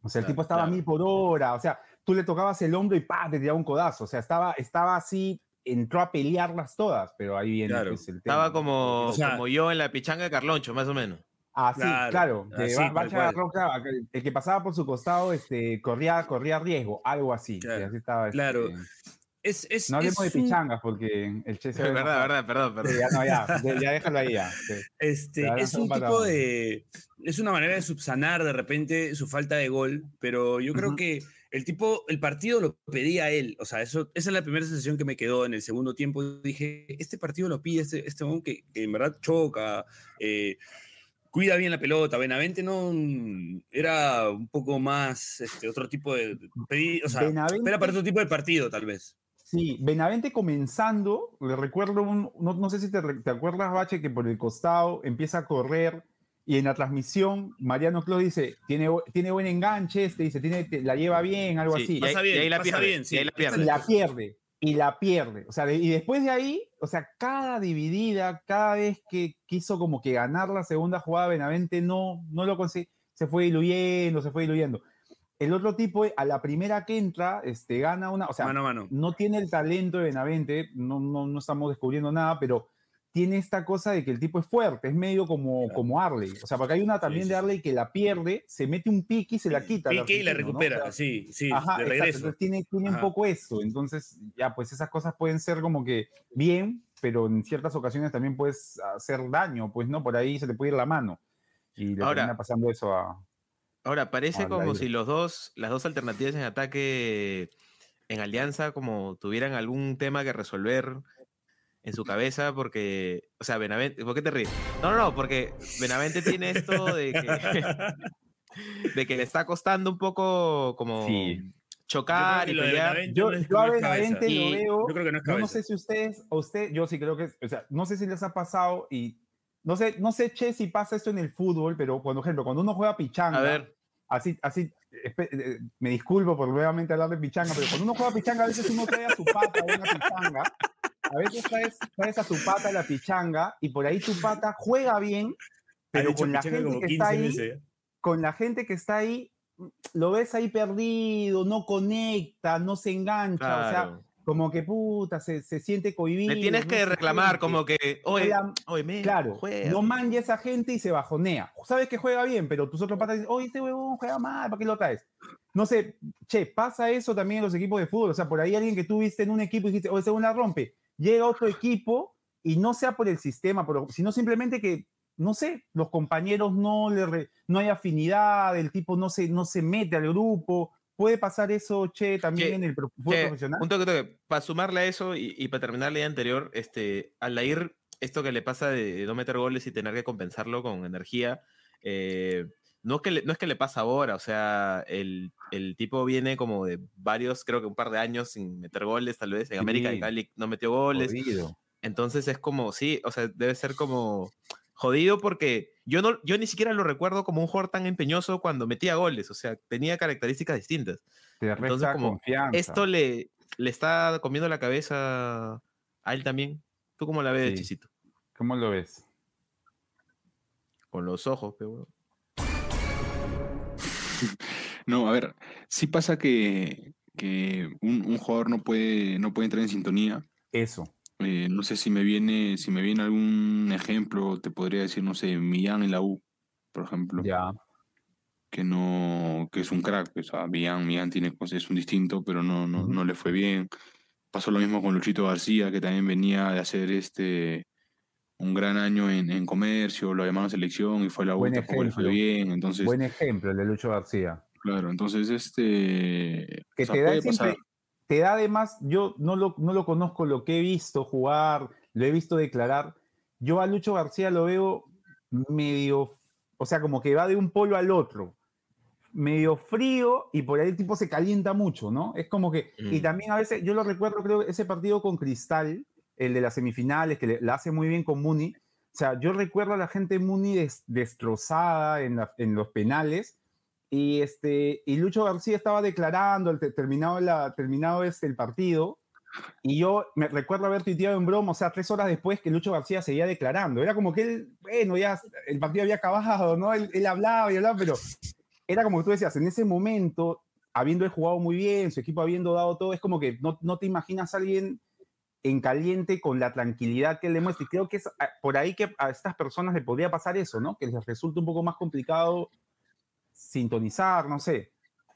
O sea, el Claro, tipo estaba a mil por hora, o sea, tú le tocabas el hombro y ¡pah! te tiraba un codazo, o sea, estaba, estaba así, entró a pelearlas todas, pero ahí viene Claro. pues, el tema. Estaba como, O sea- como yo en la pichanga de Carloncho, más o menos. Ah, sí, Claro, claro. así, va-. Roca, el que pasaba por su costado este, corría, corría riesgo, algo así. Claro, así estaba, claro. este, Es, es, no hablemos es de un- pichangas porque el Che se verdad, verdad, perdón, perdón. Sí, ya, no, ya, déjalo ahí ya. sí. Este, Claro, es un tipo de. Es una manera de subsanar de repente su falta de gol, pero yo creo que el tipo, el partido lo pedía él. O sea, eso, esa es la primera sensación que me quedó en el segundo tiempo. Dije, este partido lo pide este, este hombre que, que en verdad choca, eh, cuida bien la pelota. Benavente no mm, era un poco más este, otro tipo de. pedí- o sea, Benavente- era para otro tipo de partido, tal vez. Sí, Benavente comenzando, le recuerdo, un, no, no sé si te, te acuerdas, Bache, que por el costado empieza a correr y en la transmisión Mariano Clos dice, tiene, tiene buen enganche, este dice, tiene, te- la lleva bien, algo Sí, así. y Pasa y bien, ahí la pasa pierde, bien, y ahí la y pierde. la pierde, y la pierde. O sea, de- y después de ahí, o sea, cada dividida, cada vez que quiso como que ganar la segunda jugada, Benavente no, no lo consiguió, se fue diluyendo, se fue diluyendo. El otro tipo, a la primera que entra, este, gana una, o sea, mano a mano. no tiene el talento de Benavente, no, no, no estamos descubriendo nada, pero tiene esta cosa de que el tipo es fuerte, es medio como, Claro. como Arley. O sea, porque hay una también sí, de sí. Arley que la pierde, se mete un pique y se la quita. Pique y la argentino, ¿no? recupera, O sea, sí, sí, Ajá, de exacto, regreso. entonces tiene, tiene un poco eso. Entonces, ya, pues esas cosas pueden ser como que bien, pero en ciertas ocasiones también puedes hacer daño, pues, ¿no? Por ahí se te puede ir la mano. Y le Ahora- termina pasando eso a. Ahora, parece Al como si los dos, las dos alternativas en ataque en alianza, como tuvieran algún tema que resolver en su cabeza, porque, o sea, Benavente, ¿por qué te ríes? No, no, no, porque Benavente tiene esto de que, de que le está costando un poco como Sí. chocar y pelear. Yo, no yo a no. Benavente lo veo. Yo creo que no es Yo no cabeza. sé si ustedes, a usted, yo sí creo que, o sea, no sé si les ha pasado y no sé, no sé, Che, si pasa esto en el fútbol, pero por ejemplo, cuando uno juega pichanga, A ver, así, así, eh, me disculpo por nuevamente hablar de pichanga, pero cuando uno juega pichanga, a veces uno trae a su pata a una pichanga, a veces traes, traes a su pata a la pichanga y por ahí tu pata juega bien, pero con la gente que 15 está ahí, veces. con la gente que está ahí, lo ves ahí perdido, no conecta, no se engancha, o sea, claro. como que puta, se, se siente cohibido. Le tienes no que se reclamar siente. como que, oye, oye, Claro, juega". no manja esa gente y se bajonea. Sabes que juega bien, pero tus otros patas dicen, oye, este huevón juega mal, ¿para qué lo traes? No sé, che, pasa eso también en los equipos de fútbol. O sea, por ahí alguien que tú viste en un equipo y dijiste, oye, ese una rompe. Llega otro equipo y no sea por el sistema, pero, sino simplemente que, no sé, los compañeros no le re- no hay afinidad, el tipo no se, no se mete al grupo. ¿Puede pasar eso, che, también en el pro- fútbol Que, profesional? un toque, toque. Para sumarle a eso y, y para terminar la idea anterior, este, Aldair, esto que le pasa de, de no meter goles y tener que compensarlo con energía, eh, no, es que le, no es que le pasa ahora, o sea, el, el tipo viene como de varios, creo que un par de años sin meter goles, tal vez. En América de. Cali no metió goles. Jodido. Entonces es como, sí, o sea, debe ser como jodido porque yo, no, yo ni siquiera lo recuerdo como un jugador tan empeñoso cuando metía goles, o sea, tenía características distintas Te Entonces, como confianza. esto le, le está comiendo la cabeza a él también. ¿Tú cómo la ves, Sí. Chisito? ¿Cómo lo ves? Con los ojos, pe, weón. No, a ver, sí pasa que, que un, un jugador no puede, no puede entrar en sintonía. Eso. Eh, no sé si me viene, si me viene algún ejemplo, te podría decir, no sé, Millán en la U, por ejemplo, Ya. que no, que es un crack, o sea, Millán, Millán tiene cosas, es un distinto, pero no, no, no le fue bien. Pasó lo mismo con Luchito García, que también venía de hacer este un gran año en, en comercio, lo llamaron selección y fue la tampoco le fue bien, entonces, Buen ejemplo el de Lucho García. claro, entonces este, Que o sea, te da siempre, te da además, yo no lo, no lo conozco, lo que he visto jugar, lo he visto declarar. Yo a Lucho García lo veo medio, o sea, como que va de un polo al otro. Medio frío y por ahí el tipo se calienta mucho, ¿no? Es como que, y Mm. también a veces, yo lo recuerdo, creo, ese partido con Cristal, el de las semifinales, que la hace muy bien con Muni. O sea, yo recuerdo a la gente Muni des- destrozada en, la- en los penales y, este, y Lucho García estaba declarando, el te- terminado, la, terminado este, el partido, y yo me recuerdo haber tuiteado en broma, o sea, tres horas después que Lucho García seguía declarando. Era como que él, bueno, ya el partido había acabado, ¿no? Él, él hablaba y hablaba, pero era como tú decías, en ese momento, habiendo jugado muy bien, su equipo habiendo dado todo, es como que no, no te imaginas a alguien en caliente con la tranquilidad que él le muestra. Y creo que es ah, por ahí que a estas personas le podría pasar eso, ¿no? Que les resulta un poco más complicado sintonizar, no sé.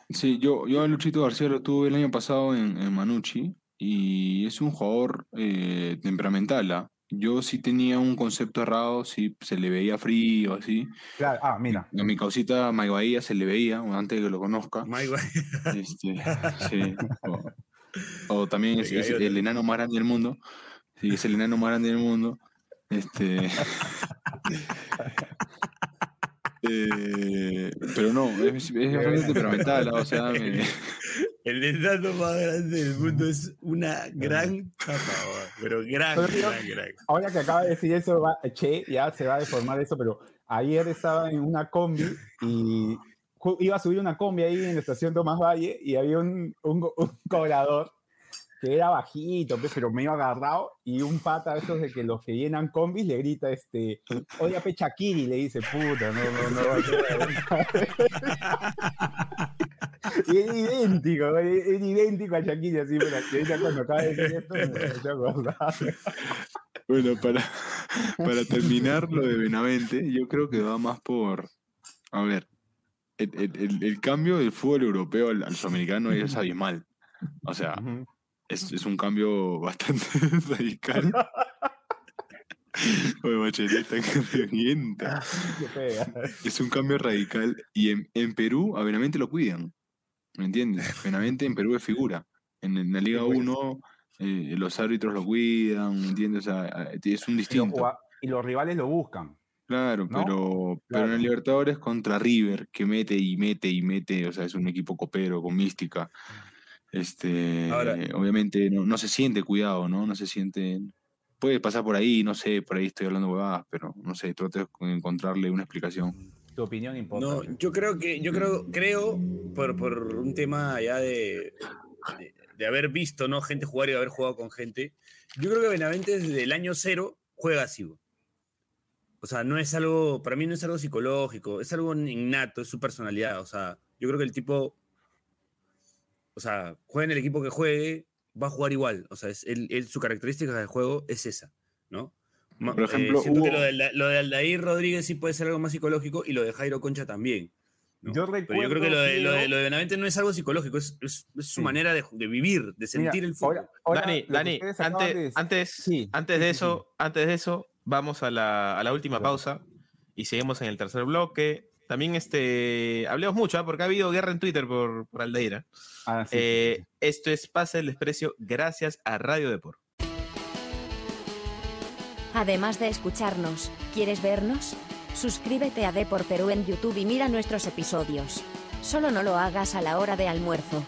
Sí, yo, yo a Luchito García lo tuve el año pasado en, en Manucci y es un jugador eh, temperamental. ¿ah? Yo sí tenía un concepto errado, sí se le veía frío, así. Claro, ah, mira. A mi causita Mike Bahía se le veía, antes de que lo conozca. Mike Bahía. Este, sí. O, también es, es el enano más grande del mundo. Sí, es el enano más grande del mundo. Este. eh, pero no, es, es bastante temperamental, o sea, me- El enano más grande del mundo es una gran weón, pero gran, Pero yo- gran, gran. Ahora que acaba de decir eso, va- che, ya se va a deformar eso, pero ayer estaba en una combi y iba a subir una combi ahí en la estación Tomás Valle y había un, un, cobrador que era bajito, pero medio agarrado y un pata de esos de que los que llenan combis le grita, este, oye, Shakiri, le dice, puta, no, no, no. y es idéntico, es, idéntico a Shakiri, así, pero ahorita cuando acaba de decir esto, me. Bueno, para, para terminar lo de Benavente, yo creo que va más por. A ver, el, el- el- cambio del fútbol europeo al, al sudamericano es abismal. O sea, es, es un cambio bastante radical. Oye, fea. Es un cambio radical. Y en, en Perú a Benavente lo cuidan. ¿Me entiendes? Benavente en Perú es figura. En, en la Liga Sí, pues. 1 eh, los árbitros lo cuidan, ¿me entiendes? O sea, eh, es un Y los, distinto. y los rivales lo buscan. Claro, ¿no? pero, pero en el Libertadores contra River, que mete y mete y mete, o sea, es un equipo copero, con mística. Este, Ahora- obviamente no, no se siente cuidado, ¿no? No se siente. Puede pasar por ahí, no sé, por ahí estoy hablando huevadas, pero no sé, trato de encontrarle una explicación. Tu opinión importa. No, yo creo que, yo creo, creo, por, por un tema ya de, de, de haber visto, ¿no? Gente jugar y haber jugado con gente. Yo creo que Benavente desde el año cero juega así. O sea, no es algo, para mí no es algo psicológico, es algo innato, es su personalidad. O sea, yo creo que el tipo, o sea, juegue en el equipo que juegue, va a jugar igual. O sea, es, él- él- su característica de juego es esa, ¿no? Por ejemplo, eh, siento que lo de, lo de Aldair Rodríguez sí puede ser algo más psicológico y lo de Jairo Concha también. ¿no? Yo Pero yo creo que recuerdo, lo de, lo de, lo de Benavente no es algo psicológico, es, es- es su Sí. manera de, de vivir, de sentir Mira, el fútbol. ahora- ahora Dani, Dani, antes, antes, Sí, antes sí, de sí, eso, antes de eso, vamos a la, a la última Claro. pausa y seguimos en el tercer bloque. También este, hablemos mucho, ¿ah? porque ha habido guerra en Twitter por, por Aldeira. Ah, sí, Eh, sí. Esto es Pase el Desprecio gracias a Radio Deport. Además de escucharnos, ¿quieres vernos? Suscríbete a Depor Perú en YouTube y mira nuestros episodios. Solo no lo hagas a la hora de almuerzo.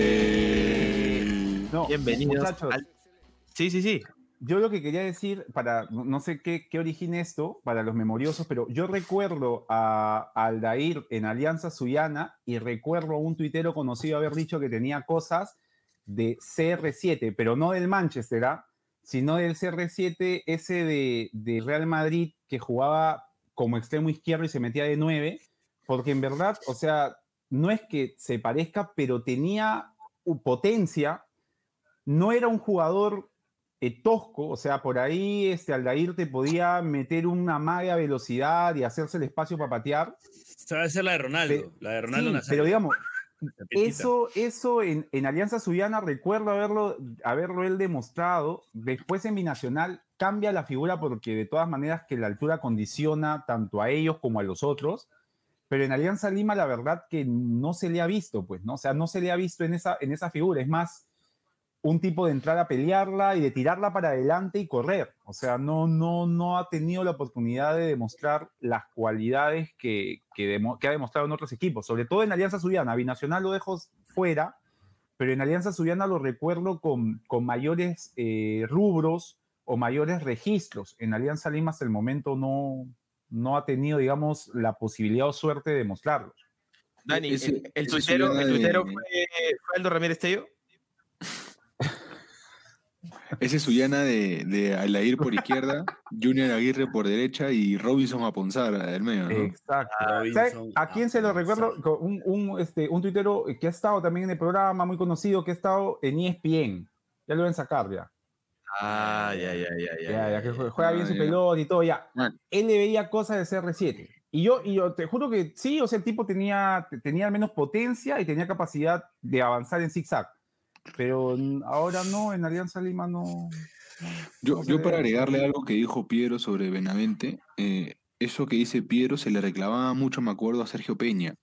Eh, No, bienvenidos muchachos, al- Sí, sí, sí. yo lo que quería decir, para, no sé qué, qué origina esto, para los memoriosos, pero yo recuerdo a, a Aldair en Alianza Suyana y recuerdo a un tuitero conocido haber dicho que tenía cosas de CR7, pero no del Manchester, ¿ah? sino del CR7, ese de, de Real Madrid que jugaba como extremo izquierdo y se metía de 9, porque en verdad, o sea, no es que se parezca, pero tenía potencia, no era un jugador eh, tosco, o sea, por ahí este, Aldair te podía meter una maga velocidad y hacerse el espacio para patear. Ser la de Ronaldo, Pe- la de Ronaldo Sí, pero digamos, eso, eso en, en Alianza Suyana recuerdo haberlo, haberlo él demostrado. Después en Binacional cambia la figura porque de todas maneras que la altura condiciona tanto a ellos como a los otros. Pero en Alianza Lima la verdad que no se le ha visto, pues, ¿no? O sea, no se le ha visto en esa, en esa figura. Es más, un tipo de entrar a pelearla y de tirarla para adelante y correr. O sea, no, no, no ha tenido la oportunidad de demostrar las cualidades que, que, demo- que ha demostrado en otros equipos, sobre todo en Alianza Suyana. Binacional lo dejo fuera, pero en Alianza Suyana lo recuerdo con, con mayores eh, rubros o mayores registros. En Alianza Lima hasta el momento no, no ha tenido, digamos, la posibilidad o suerte de demostrarlo. Dani, Ese- el, el ese tuitero, el tuitero fue, fue Aldo Ramírez Tello. Ese es Suyana de, de Aldair por izquierda, Junior Aguirre por derecha y Robinson Aponzar del medio, ¿no? Exacto. Robinson, ¿Sabe ¿A quién se lo recuerdo? Un, un, este, un tuitero que ha estado también en el programa, muy conocido, que ha estado en ESPN. Ya lo ven sacar, ya. Ah, ya, ya, ya, ya. Ya, ya, que jue- juega bien Ah, su ya. pelota y todo, ya. Ah. Él le veía cosas de CR7. Y yo, y yo te juro que sí, o sea, el tipo tenía, tenía al menos potencia y tenía capacidad de avanzar en zigzag. Pero ahora no, en Alianza Lima no. Yo, no yo para agregarle algo que dijo Piero sobre Benavente, eh, eso que dice Piero se le reclamaba mucho, me acuerdo, a Sergio Peña.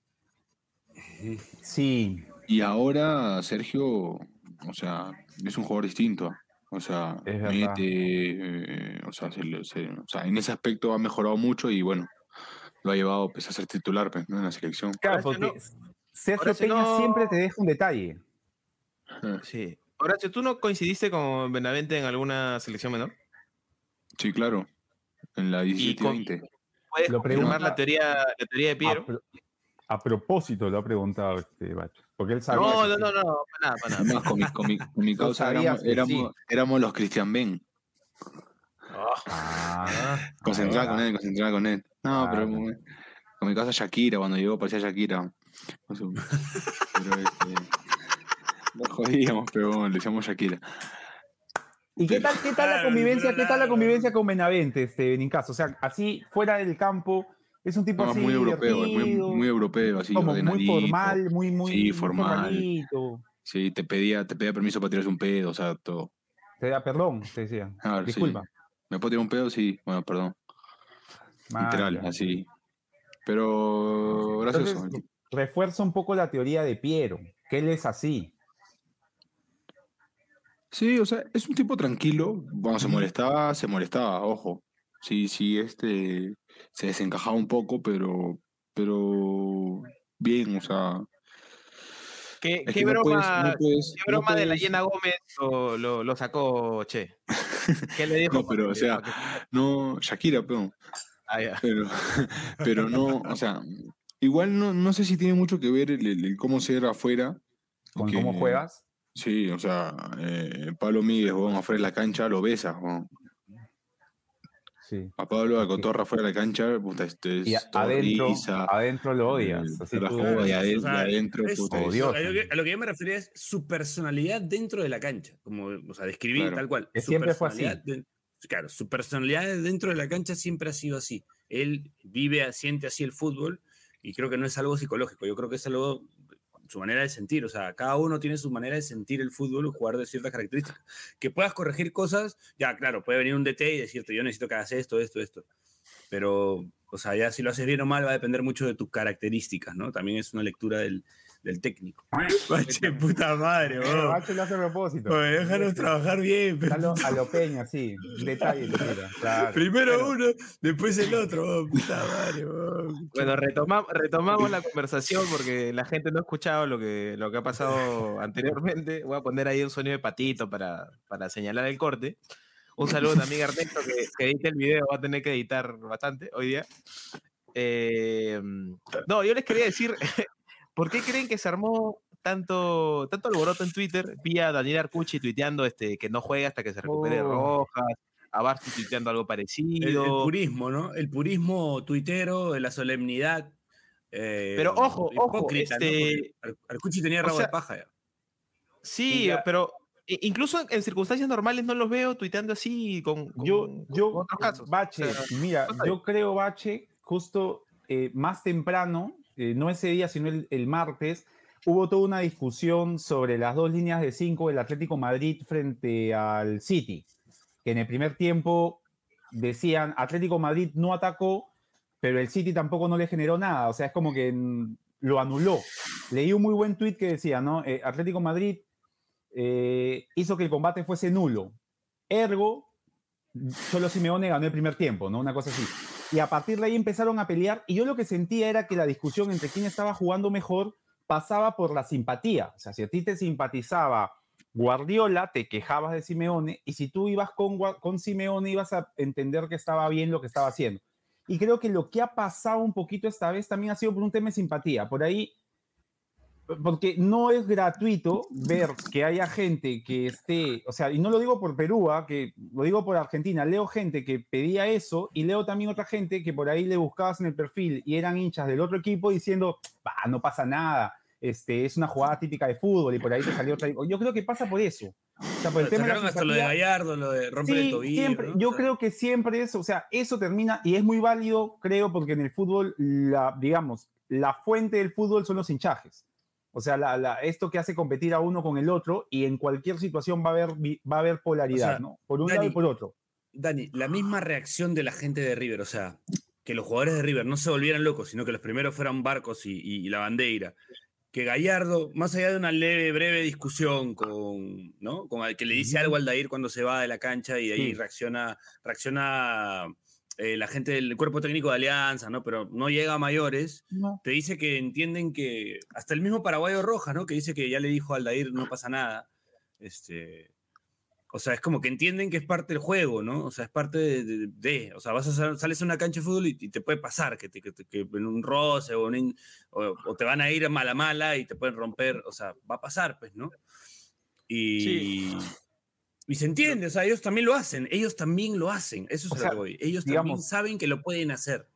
Sí, Y ahora Sergio, o sea, es un jugador distinto. O sea, mete, eh, o, sea, se le- se- o sea, en ese aspecto ha mejorado mucho y bueno, lo ha llevado pues, a ser titular pues, ¿no? en la selección. claro, porque Sergio Horacio, Peña no- siempre te deja un detalle. Sí. Horacio, ¿tú no coincidiste con Benavente en alguna selección menor? Sí, claro. En la 17 con- 20. ¿Puedes Lo confirmar pregunta- la teoría, la teoría de Piero? A, pro- a propósito lo ha preguntado este Bacho. Porque él sabía. No, no, no, no, para nada, para nada. Además, con mi, con mi, con mi Tú causa éramos, éramos, éramos los Christian Ben. Ah, Concentrada con él, concentrada con él. No, Ah, pero no. con, mi causa Shakira, cuando llegó parecía Shakira. Pero este, lo jodíamos, pero bueno, le decíamos Shakira. ¿Y qué tal, qué tal la convivencia, qué tal la convivencia con Benavente, este Benincaso? O sea, así fuera del campo, Es un tipo No, así muy europeo, muy, europeo, así. como muy formal, muy, muy, Sí, muy formal. formalito. Sí, te pedía, te pedía permiso para tirarse un pedo, o sea, todo. Te da perdón, te decía. Ah, sí. Disculpa. ¿Me puedo tirar un pedo? Sí, bueno, perdón. Literal, así. Pero gracioso. Entonces, refuerza un poco la teoría de Piero, que él es así. Sí, o sea, es un tipo tranquilo. Cuando se molestaba, se molestaba, ojo. Sí, sí, este se desencajaba un poco, pero, pero bien, o sea. ¿Qué, es qué que no broma, puedes- no puedes- qué no broma de la Llena Gómez lo, lo- lo sacó Che? ¿Qué le dijo? No, pero, o sea, no, Shakira, pero, Ah, pero, pero no, o sea, igual no, no sé si tiene mucho que ver el, el- el cómo ser afuera. Con cómo juegas. Sí, o sea, eh, Pablo Míguez, weón, afuera de la cancha, lo besa, weón. Sí. A Pablo de Cotorra afuera de la cancha, puta, este es Y a- todo adentro, risa, adentro lo odias. eh, así la tú- joda, y O ade- y sea, adentro, es- puta, es- odioso. A lo, que, a lo que yo me refería es su personalidad dentro de la cancha. Como, o sea, describir Claro. tal cual. Que Su siempre fue así. de- claro, su personalidad dentro de la cancha siempre ha sido así. Él vive, siente así el fútbol y creo que no es algo psicológico. Yo creo que es algo su manera de sentir, o sea, cada uno tiene su manera de sentir el fútbol y jugar de ciertas características. Que puedas corregir cosas, ya, claro, puede venir un DT y decirte, yo necesito que hagas esto, esto, esto. Pero, o sea, ya si lo haces bien o mal va a depender mucho de tus características, ¿no? También es una lectura del, del técnico. Bache, puta madre, weón. Bache lo hace a propósito. Oye, déjanos trabajar bien. pero- A lo, a lo Peña, sí. Detalle, claro. Primero Pero- uno, después el otro, puta madre, weón. Bueno, retoma- retomamos la conversación porque la gente no ha escuchado lo que, lo que ha pasado anteriormente. Voy a poner ahí un sonido de patito para, para señalar el corte. Un saludo a mi amiga Ernesto que, que edita el video, va a tener que editar bastante hoy día. Eh, no, yo les quería decir, ¿por qué creen que se armó tanto, tanto alboroto en Twitter? Vi a Daniel Arcucci tuiteando este, que no juega hasta que se recupere Oh. Rojas, a Barty tuiteando algo parecido. el purismo, ¿no? El purismo tuitero, de la solemnidad. eh, Pero ojo, ojo, este- Arcucci tenía o rabo sea, de paja ya. Sí, Ya. pero incluso en- en circunstancias normales no los veo tuiteando así con, con- Yo, con yo, otros casos. Bache, O sea, mira, yo creo, Bache, justo eh, más temprano, eh, no ese día, sino el, martes, hubo toda una discusión sobre las dos líneas de cinco del Atlético Madrid frente al City, que en el primer tiempo decían Atlético Madrid no atacó, pero el City tampoco no le generó nada, o sea, es como que mm, lo anuló. Leí un muy buen tuit que decía, ¿no? Eh, Atlético Madrid eh, hizo que el combate fuese nulo. Ergo, solo Simeone ganó el primer tiempo, ¿no? Una cosa así. Y a partir de ahí empezaron a pelear y yo lo que sentía era que la discusión entre quién estaba jugando mejor pasaba por la simpatía. O sea, si a ti te simpatizaba Guardiola, te quejabas de Simeone y si tú ibas con, con Simeone ibas a entender que estaba bien lo que estaba haciendo. Y creo que lo que ha pasado un poquito esta vez también ha sido por un tema de simpatía. Por ahí porque no es gratuito ver que haya gente que esté, o sea, y no lo digo por Perú, ¿ah? que lo digo por Argentina, leo gente que pedía eso y leo también otra gente que por ahí le buscabas en el perfil y eran hinchas del otro equipo diciendo, "Bah, no pasa nada, este, es una jugada típica de fútbol y por ahí te salió otra. Yo creo que pasa por eso. O sea, por el tema de la Sacaron hasta lo de simpatía. Gallardo, lo de romper el Sí, tobillo. siempre, ¿no? yo O sea, creo que siempre es, o sea, eso termina y es muy válido, creo, porque en el fútbol, la, digamos, la fuente del fútbol son los hinchajes. O sea, la- la- esto que hace competir a uno con el otro y en cualquier situación va a haber, vi- va a haber polaridad, O sea, ¿no? Por un lado y por otro. Dani, la misma reacción de la gente de River, o sea, que los jugadores de River no se volvieran locos, sino que los primeros fueran Barcos y, y- y la bandera. Que Gallardo, más allá de una leve, breve discusión con, ¿no? Con el que le dice algo al Dair cuando se va de la cancha y de ahí Sí. reacciona, reacciona eh, la gente del cuerpo técnico de Alianza, ¿no? Pero no llega a mayores. No. Te dice que entienden que, hasta el mismo paraguayo Rojas, ¿no? Que dice que ya le dijo al Dair no pasa nada. Este, o sea, es como que entienden que es parte del juego, ¿no? O sea, es parte de, de- de- o sea, vas a sal- sales a una cancha de fútbol y, y te puede pasar que, te- que, te- que en un roce o, un- o, o te van a ir a mala mala y te pueden romper, o sea, va a pasar, pues, ¿no? Y, Sí. Y se entiende, o sea, ellos también lo hacen, ellos también lo hacen, eso es lo sea, que voy. Ellos también saben que lo pueden hacer.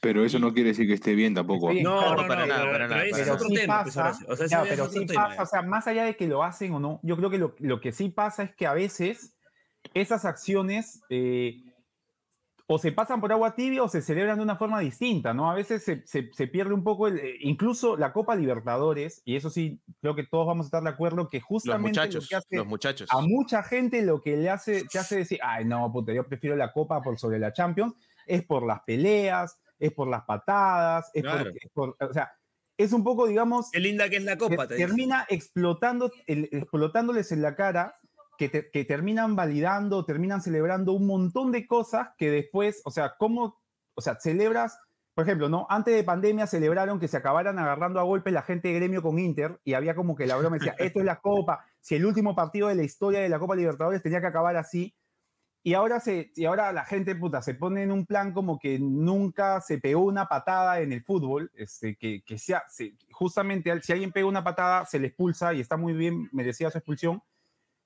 Pero eso no quiere decir que esté bien tampoco. No, claro, no, para no, nada, pero- para nada, es otro sí tema, pasa. O sea, pero sí pasa, o sea, más allá de que lo hacen o no, yo creo que lo, lo que sí pasa es que a veces esas acciones, eh, o se pasan por agua tibia o se celebran de una forma distinta, ¿no? A veces se, se- se pierde un poco, el, eh, incluso la Copa Libertadores, y eso sí, creo que todos vamos a estar de acuerdo, que Los justamente lo muchachos, que hace los muchachos. a mucha gente lo que le hace, te hace decir, ay, no, puta, yo prefiero la Copa por sobre la Champions, es por las peleas, es por las patadas, es, Claro. por, es por- o sea, es un poco, digamos, Qué linda que es la copa, te- termina explotando, el- explotándoles en la cara, que, te- que terminan validando, terminan celebrando un montón de cosas que después, o sea, ¿cómo, o sea, celebras, por ejemplo, ¿no? Antes de pandemia celebraron que se acabaran agarrando a golpes la gente de gremio con Inter y había como que la broma decía, esto es la Copa, si el último partido de la historia de la Copa Libertadores tenía que acabar así. Y ahora, se, y ahora la gente, puta, se pone en un plan como que nunca se pegó una patada en el fútbol, este, que, que sea, se- justamente si alguien pega una patada, se le expulsa y está muy bien merecida su expulsión.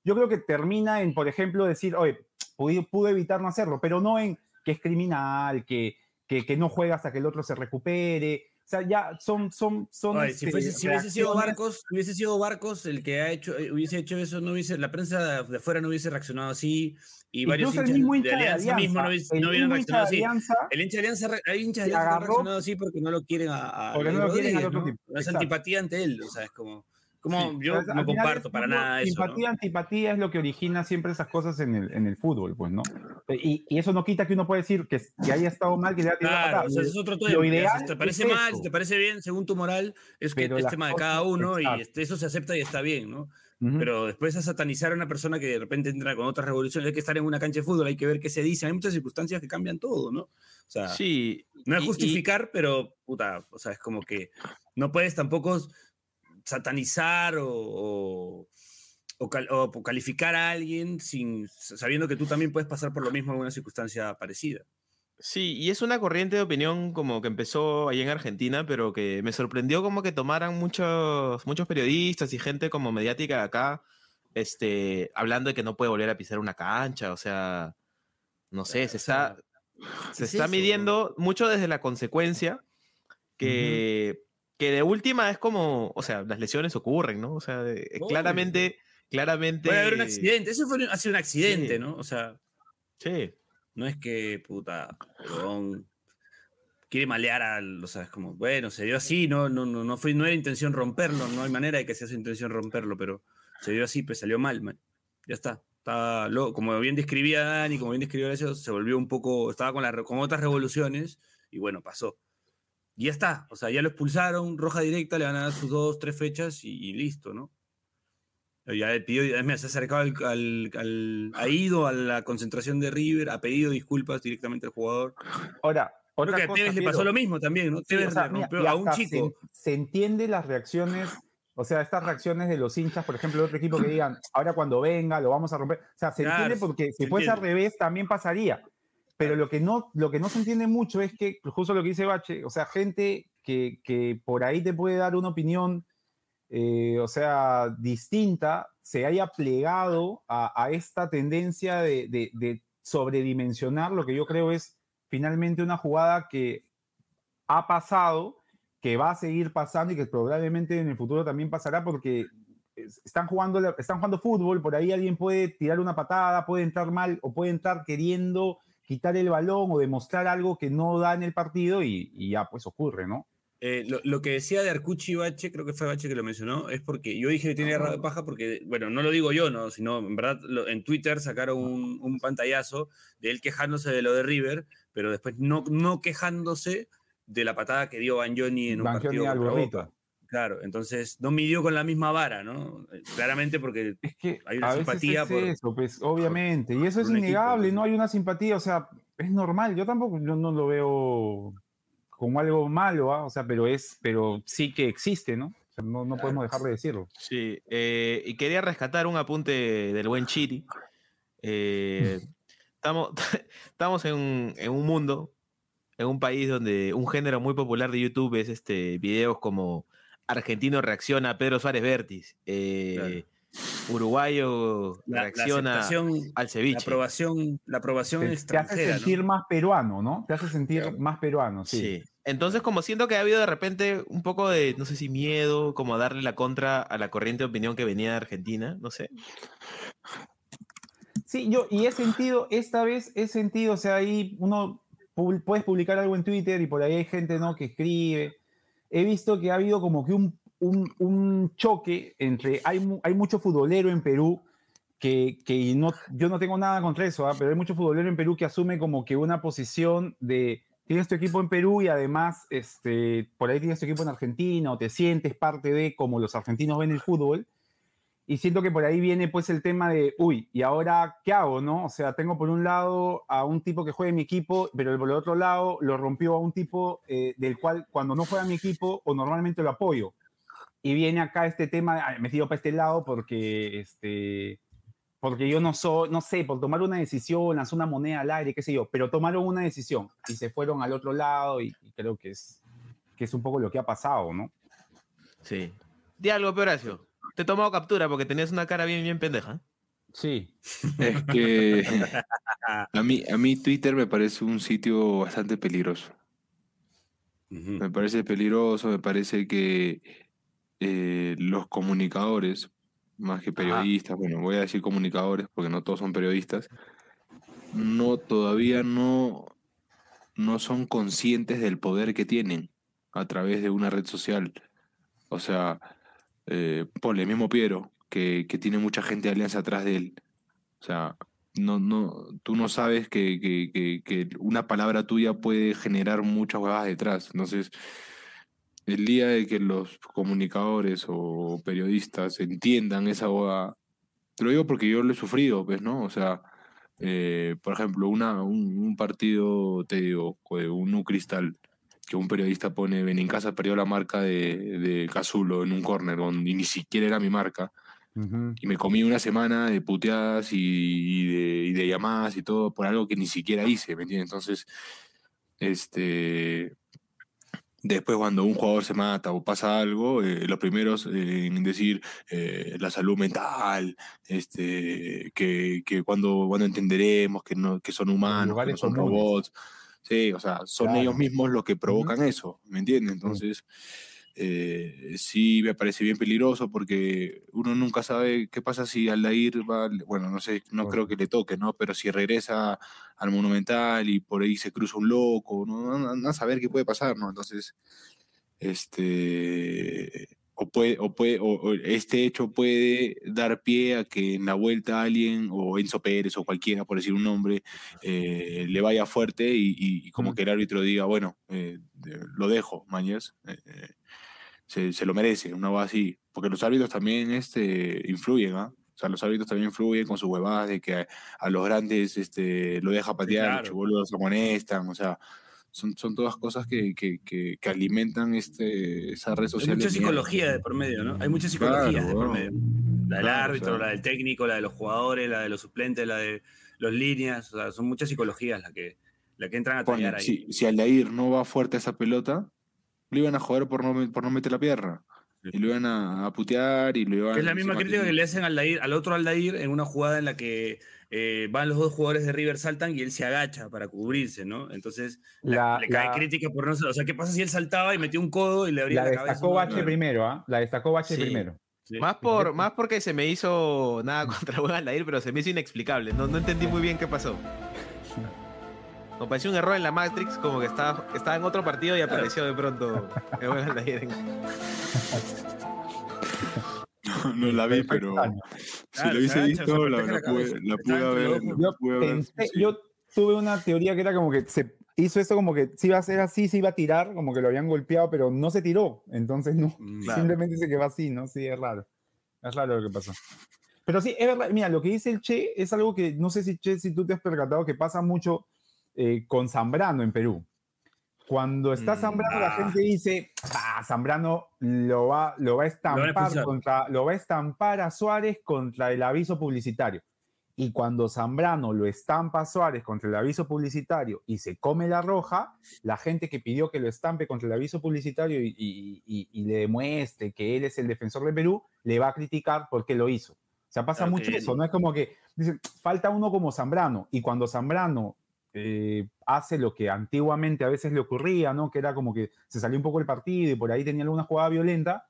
Yo creo que termina en, por ejemplo, decir, oye, pude, pude evitar no hacerlo, pero no en que es criminal, que, que, que no juega hasta que el otro se recupere. O sea, ya son... son, son Oye, si, este, fuese- si hubiese sido Barcos, si hubiese sido Barcos el que ha hecho, eh, hubiese hecho eso, no hubiese, la prensa de afuera no hubiese reaccionado así y varios Incluso el hinchas mismo de hincha de Alianza, mismo no, Alianza, hubiese- el no hubieran hincha reaccionado así. Alianza El hincha de Alianza, hay hinchas de Alianza que han reaccionado así porque no lo quieren a, a Porque no lo quieren al otro ¿no? tipo. No es antipatía ante él, o sea, es como, como Sí, yo no comparto es para nada eso, ¿no? Simpatía, antipatía es lo que origina siempre esas cosas en el, en el fútbol, pues, ¿no? Y, y eso no quita que uno pueda decir que, que haya estado mal, que le haya Claro, o sea, es otro tema. Lo ya, ideal Si te parece es mal, eso. si te parece bien, según tu moral, es que Pero es tema de cada uno y exacto. este, eso se acepta y está bien, ¿no? Pero después a satanizar a una persona que de repente entra con otras revoluciones, hay que estar en una cancha de fútbol, hay que ver qué se dice, hay muchas circunstancias que cambian todo, ¿no? O sea, Sí. no es y- y- justificar, pero, puta, o sea, es como que no puedes tampoco satanizar o, o, o cal- o calificar a alguien sin, sabiendo que tú también puedes pasar por lo mismo en una circunstancia parecida. Sí, y es una corriente de opinión como que empezó ahí en Argentina, pero que me sorprendió como que tomaran muchos, muchos periodistas y gente como mediática de acá, este, hablando de que no puede volver a pisar una cancha, o sea, no sé, se sea, está, se es está eso? midiendo mucho desde la consecuencia, que, que de última es como, o sea, las lesiones ocurren, ¿no? O sea, Obvio. claramente, claramente... Puede haber un accidente, eso fue, un- ha sido un accidente, Sí. ¿no? O sea, Sí. no es que, puta, huevón, quiere malear al, o sea, es como, bueno, se dio así, no, no, no, no, fue, no era intención romperlo, no hay manera de que sea su intención romperlo, pero se dio así, pues salió mal, man. Ya está. Está lo, como bien describía Dani, como bien describió eso, se volvió un poco, estaba con, la, con otras revoluciones y bueno, pasó. Y ya está, o sea, ya lo expulsaron, roja directa, le van a dar sus dos, tres fechas y, y listo, ¿no? Ya le pidió, más, se ha acercado al, al- al- ha ido a la concentración de River, ha pedido disculpas directamente al jugador. Ahora, Creo otra que a Tevez le pasó lo mismo también, ¿no? Sí, Tevez o sea, mira, rompió y a un chico. Se, se entiende las reacciones, o sea, estas reacciones de los hinchas, por ejemplo, de otro equipo que digan, ahora cuando venga lo vamos a romper. O sea, se Claro, entiende porque si se fuese al revés también pasaría. Pero lo que, no, lo que no se entiende mucho es que, justo lo que dice Bache, o sea, gente que, que por ahí te puede dar una opinión, eh, o sea, distinta, se haya plegado a, a esta tendencia de, de- de sobredimensionar lo que yo creo es finalmente una jugada que ha pasado, que va a seguir pasando y que probablemente en el futuro también pasará porque es- están jugando, están jugando fútbol, por ahí alguien puede tirar una patada, puede entrar mal o puede entrar queriendo quitar el balón o demostrar algo que no da en el partido y, y ya pues ocurre, ¿no? Eh, lo, lo que decía de Arcucci y Bache, creo que fue Bache que lo mencionó, es porque yo dije que tiene garra de paja porque, bueno, no lo digo yo, ¿no? sino en verdad lo- en Twitter sacaron un, un pantallazo de él quejándose de lo de River, pero después no, no quejándose de la patada que dio Banjoni en un Banjoni partido al. Claro, entonces no midió con la misma vara, ¿no? Eh, Claramente porque Es que Hay una a veces simpatía es por- eso, pues obviamente, y eso es equipo, innegable, no hay una simpatía, o sea, es normal, yo tampoco, yo no lo veo como algo malo, ¿ah? o sea, pero es, pero sí que existe, ¿no? O sea, no, no podemos dejar de decirlo. Sí, eh, y quería rescatar un apunte del buen Chiri. Eh, estamos, estamos en, un- en un mundo, en un país donde un género muy popular de YouTube es este videos como Argentino reacciona a Pedro Suárez Vértiz, eh, Uruguayo la, la reacciona al la ceviche. aprobación, la aprobación Te, te hace sentir más peruano, ¿no? Te hace sentir Claro. más peruano, sí. Sí. Entonces, como siento que ha habido de repente un poco de, no sé si miedo, como a darle la contra a la corriente de opinión que venía de Argentina, no sé. Sí, yo, y he sentido, esta vez he sentido, o sea, ahí uno pu- puedes publicar algo en Twitter y por ahí hay gente, ¿no? Que escribe. He visto que ha habido como que un, un, choque entre, hay, hay mucho futbolero en Perú que, que no, yo no tengo nada contra eso, ¿ah? pero hay mucho futbolero en Perú que asume como que una posición de, tienes tu equipo en Perú y además, este, por ahí tienes tu equipo en Argentina o te sientes parte de como los argentinos ven el fútbol. Y siento que por ahí viene pues el tema de, uy, ¿y ahora qué hago, no? O sea, tengo por un lado a un tipo que juega en mi equipo, pero por el otro lado lo rompió a un tipo eh, del cual cuando no juega en mi equipo o normalmente lo apoyo. Y viene acá este tema, de, "Ay, me tiro para este lado porque, este, porque yo no soy, no sé, por tomar una decisión, lanzar una moneda al aire, qué sé yo, pero tomaron una decisión y se fueron al otro lado y, y creo que es, que es un poco lo que ha pasado, ¿no? Sí. Di algo, pe, Horacio. Te he tomado captura porque tenías una cara bien, bien pendeja. Sí. Es que a mí, a mí Twitter me parece un sitio bastante peligroso. Me parece peligroso, me parece que eh, los comunicadores, más que periodistas, bueno, voy a decir comunicadores porque no todos son periodistas, no, todavía no, no son conscientes del poder que tienen a través de una red social. O sea, eh, ponle el mismo Piero, que, tiene mucha gente de alianza atrás de él. O sea, no, no, tú no sabes que, que- una palabra tuya puede generar muchas huevadas detrás. Entonces, el día de que los comunicadores o periodistas entiendan esa huevada, te lo digo porque yo lo he sufrido, pues, ¿no? O sea, eh, por ejemplo, una, un, un partido, te digo, un U Cristal, que un periodista pone, Benincasa perdió la marca de, de Cazulo en un córner, donde ni siquiera era mi marca y me comí una semana de puteadas y, y de, y de llamadas y todo por algo que ni siquiera hice, ¿me entiendes? Entonces, este, después cuando un jugador se mata o pasa algo, eh, los primeros eh, en decir eh, la salud mental, este, que, que cuando, cuando entenderemos que, no, que son humanos, que no son comunes. robots. Sí, o sea, son Claro. ellos mismos los que provocan eso, ¿me entiendes? Entonces, eh, sí me parece bien peligroso porque uno nunca sabe qué pasa si Aldair va, bueno, no sé, no creo que le toque, ¿no? Pero si regresa al Monumental y por ahí se cruza un loco, no- a saber qué puede pasar, ¿no? Entonces, este, o puede, o puede, o, o este hecho puede dar pie a que en la vuelta alguien, o Enzo Pérez o cualquiera, por decir un nombre, eh, le vaya fuerte y, y- como Mm. que el árbitro diga, bueno, eh, lo dejo, mañas. eh, eh, se, se lo merece, una cosa así. Porque los árbitros también este, influyen, ¿ah? O sea, los árbitros también influyen con sus huevadas de que a, a los grandes este, lo deja patear, claro. los los amonestan, o sea, son, son todas cosas que, que, que, que alimentan este, esa red Hay social. mucha de mierda. psicología de por medio, ¿no? Hay muchas psicologías Claro, de por medio. La del Claro, árbitro, o sea. la del técnico, la de los jugadores, la de los suplentes, la de los líneas. O sea, son muchas psicologías las que, las que entran a tallar ahí. si, si Aldair no va fuerte a esa pelota, lo iban a joder por no, por no meter la pierna. Y lo iban a, a putear y lo iban es la misma crítica que le hacen al, Aldair- al otro Aldair en una jugada en la que eh, van los dos jugadores de River, saltan y él se agacha para cubrirse, ¿no? Entonces la- La- le cae la- crítica por no O sea, ¿qué pasa si él saltaba y metió un codo y le abría La la, cabeza? destacó ¿no? Bache primero, ¿ah? La destacó Bache Sí. primero. Sí. Más, por, más porque se me hizo nada contra buen Aldair, pero se me hizo inexplicable. No, no entendí muy bien qué pasó. Me pareció un error en la Matrix, como que estaba, estaba en otro partido y apareció de pronto el buen Aldair. No la vi, pero. Si Claro, lo se hubiese visto, la, la la pude, la pude haber. Yo, pude haber- pensé- sí. yo tuve una teoría que era como que se hizo esto como que si iba a ser así, se iba a tirar, como que lo habían golpeado, pero no se tiró. Entonces no, Mm, Claro. simplemente se quedó así, ¿no? Sí, es raro. Es raro lo que pasó. Pero sí, es verdad, mira, lo que dice el Che es algo que no sé si Che, si tú te has percatado que pasa mucho eh, con Zambrano en Perú. Cuando está Mm, Zambrano, la ah. gente dice, ah, Zambrano lo va, lo va a estampar expulsar. contra, lo va a estampar a Suárez contra el aviso publicitario. Y cuando Zambrano lo estampa a Suárez contra el aviso publicitario y se come la roja, la gente que pidió que lo estampe contra el aviso publicitario y, y- y- y le demuestre que él es el defensor de Perú, le va a criticar porque lo hizo. O sea, pasa Claro, mucho eso, ¿no? Es como que dicen, falta uno como Zambrano. Y cuando Zambrano eh, hace lo que antiguamente a veces le ocurría, ¿no? Que era como que se salió un poco el partido y por ahí tenía alguna jugada violenta,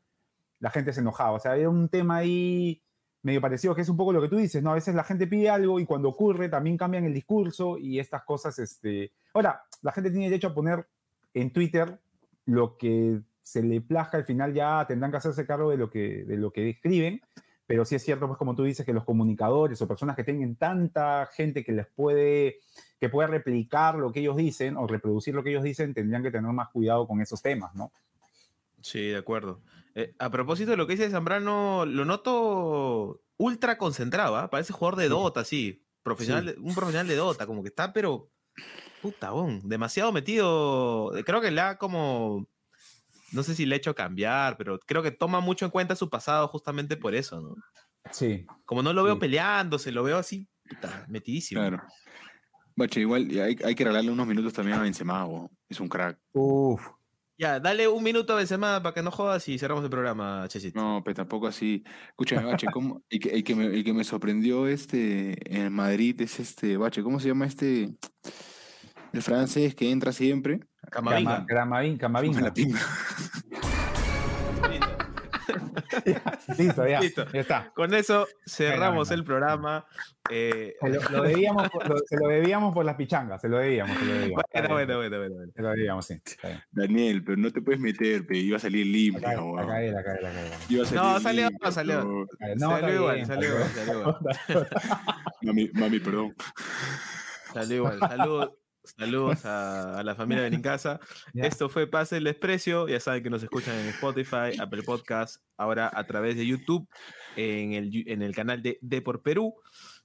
la gente se enojaba. O sea, era un tema ahí medio parecido, que es un poco lo que tú dices, ¿no? A veces la gente pide algo y cuando ocurre también cambian el discurso y estas cosas, este... Ahora, la gente tiene derecho a poner en Twitter lo que se le plazca, al final ya tendrán que hacerse cargo de lo que, de lo que escriben, pero sí es cierto, pues como tú dices, que los comunicadores o personas que tengan tanta gente que les puede, que pueda replicar lo que ellos dicen o reproducir lo que ellos dicen, tendrían que tener más cuidado con esos temas, ¿no? Sí, de acuerdo. Eh, a propósito de lo que dice Zambrano, lo noto ultra concentrado, ¿ah? Parece jugador de Dota, sí. Profesional, un profesional de Dota, como que está, pero. Puta, bon, demasiado metido. Creo que le ha como. No sé si le ha hecho cambiar, pero creo que toma mucho en cuenta su pasado justamente por eso, ¿no? Sí. Como no lo veo Sí. peleándose, lo veo así, puta, metidísimo. Claro. Bache, igual hay, hay que regalarle unos minutos también a Benzema, bo. es un crack. Uf. Ya, dale un minuto a Benzema para que no jodas y cerramos el programa, Chesito. No, pero tampoco así. Escúchame, Bache, ¿cómo? El, que, el, que me, el que me sorprendió este en Madrid es este, Bache, ¿cómo se llama este? El francés que entra siempre. Camavinga. Camavinga. Camavinga. Listo, ya. Listo. Ya está. Con eso cerramos el programa. Eh, Se lo, lo debíamos, por- lo- se lo debíamos por las pichangas, se lo debíamos, se lo debíamos. bueno, bueno, bueno, bueno, bueno. Se lo debíamos, sí. Daniel, pero no te puedes meter, pe, iba a salir limpio. La cagué, weón. la cagué, la cagué, la cagué. Iba a salir No, salió, limpio, salió. No, salió igual, bien, salió igual, salió igual. Mami, mami, perdón. Salió igual. Saludos, saludos a, a la familia de Nincasa. Esto fue Pase el Desprecio. Ya saben que nos escuchan en Spotify, Apple Podcast, ahora a través de YouTube, en el, en el canal de De por Perú.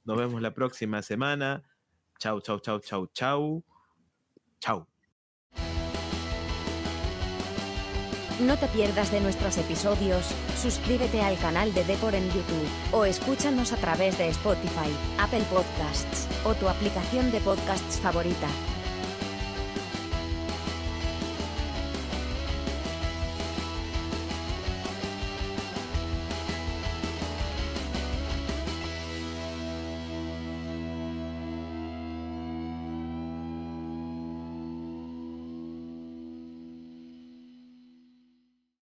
Nos vemos la próxima semana. Chau, chau, chau, chau, chau. Chau. No te pierdas de nuestros episodios, suscríbete al canal de Depor en YouTube, o escúchanos a través de Spotify, Apple Podcasts, o tu aplicación de podcasts favorita.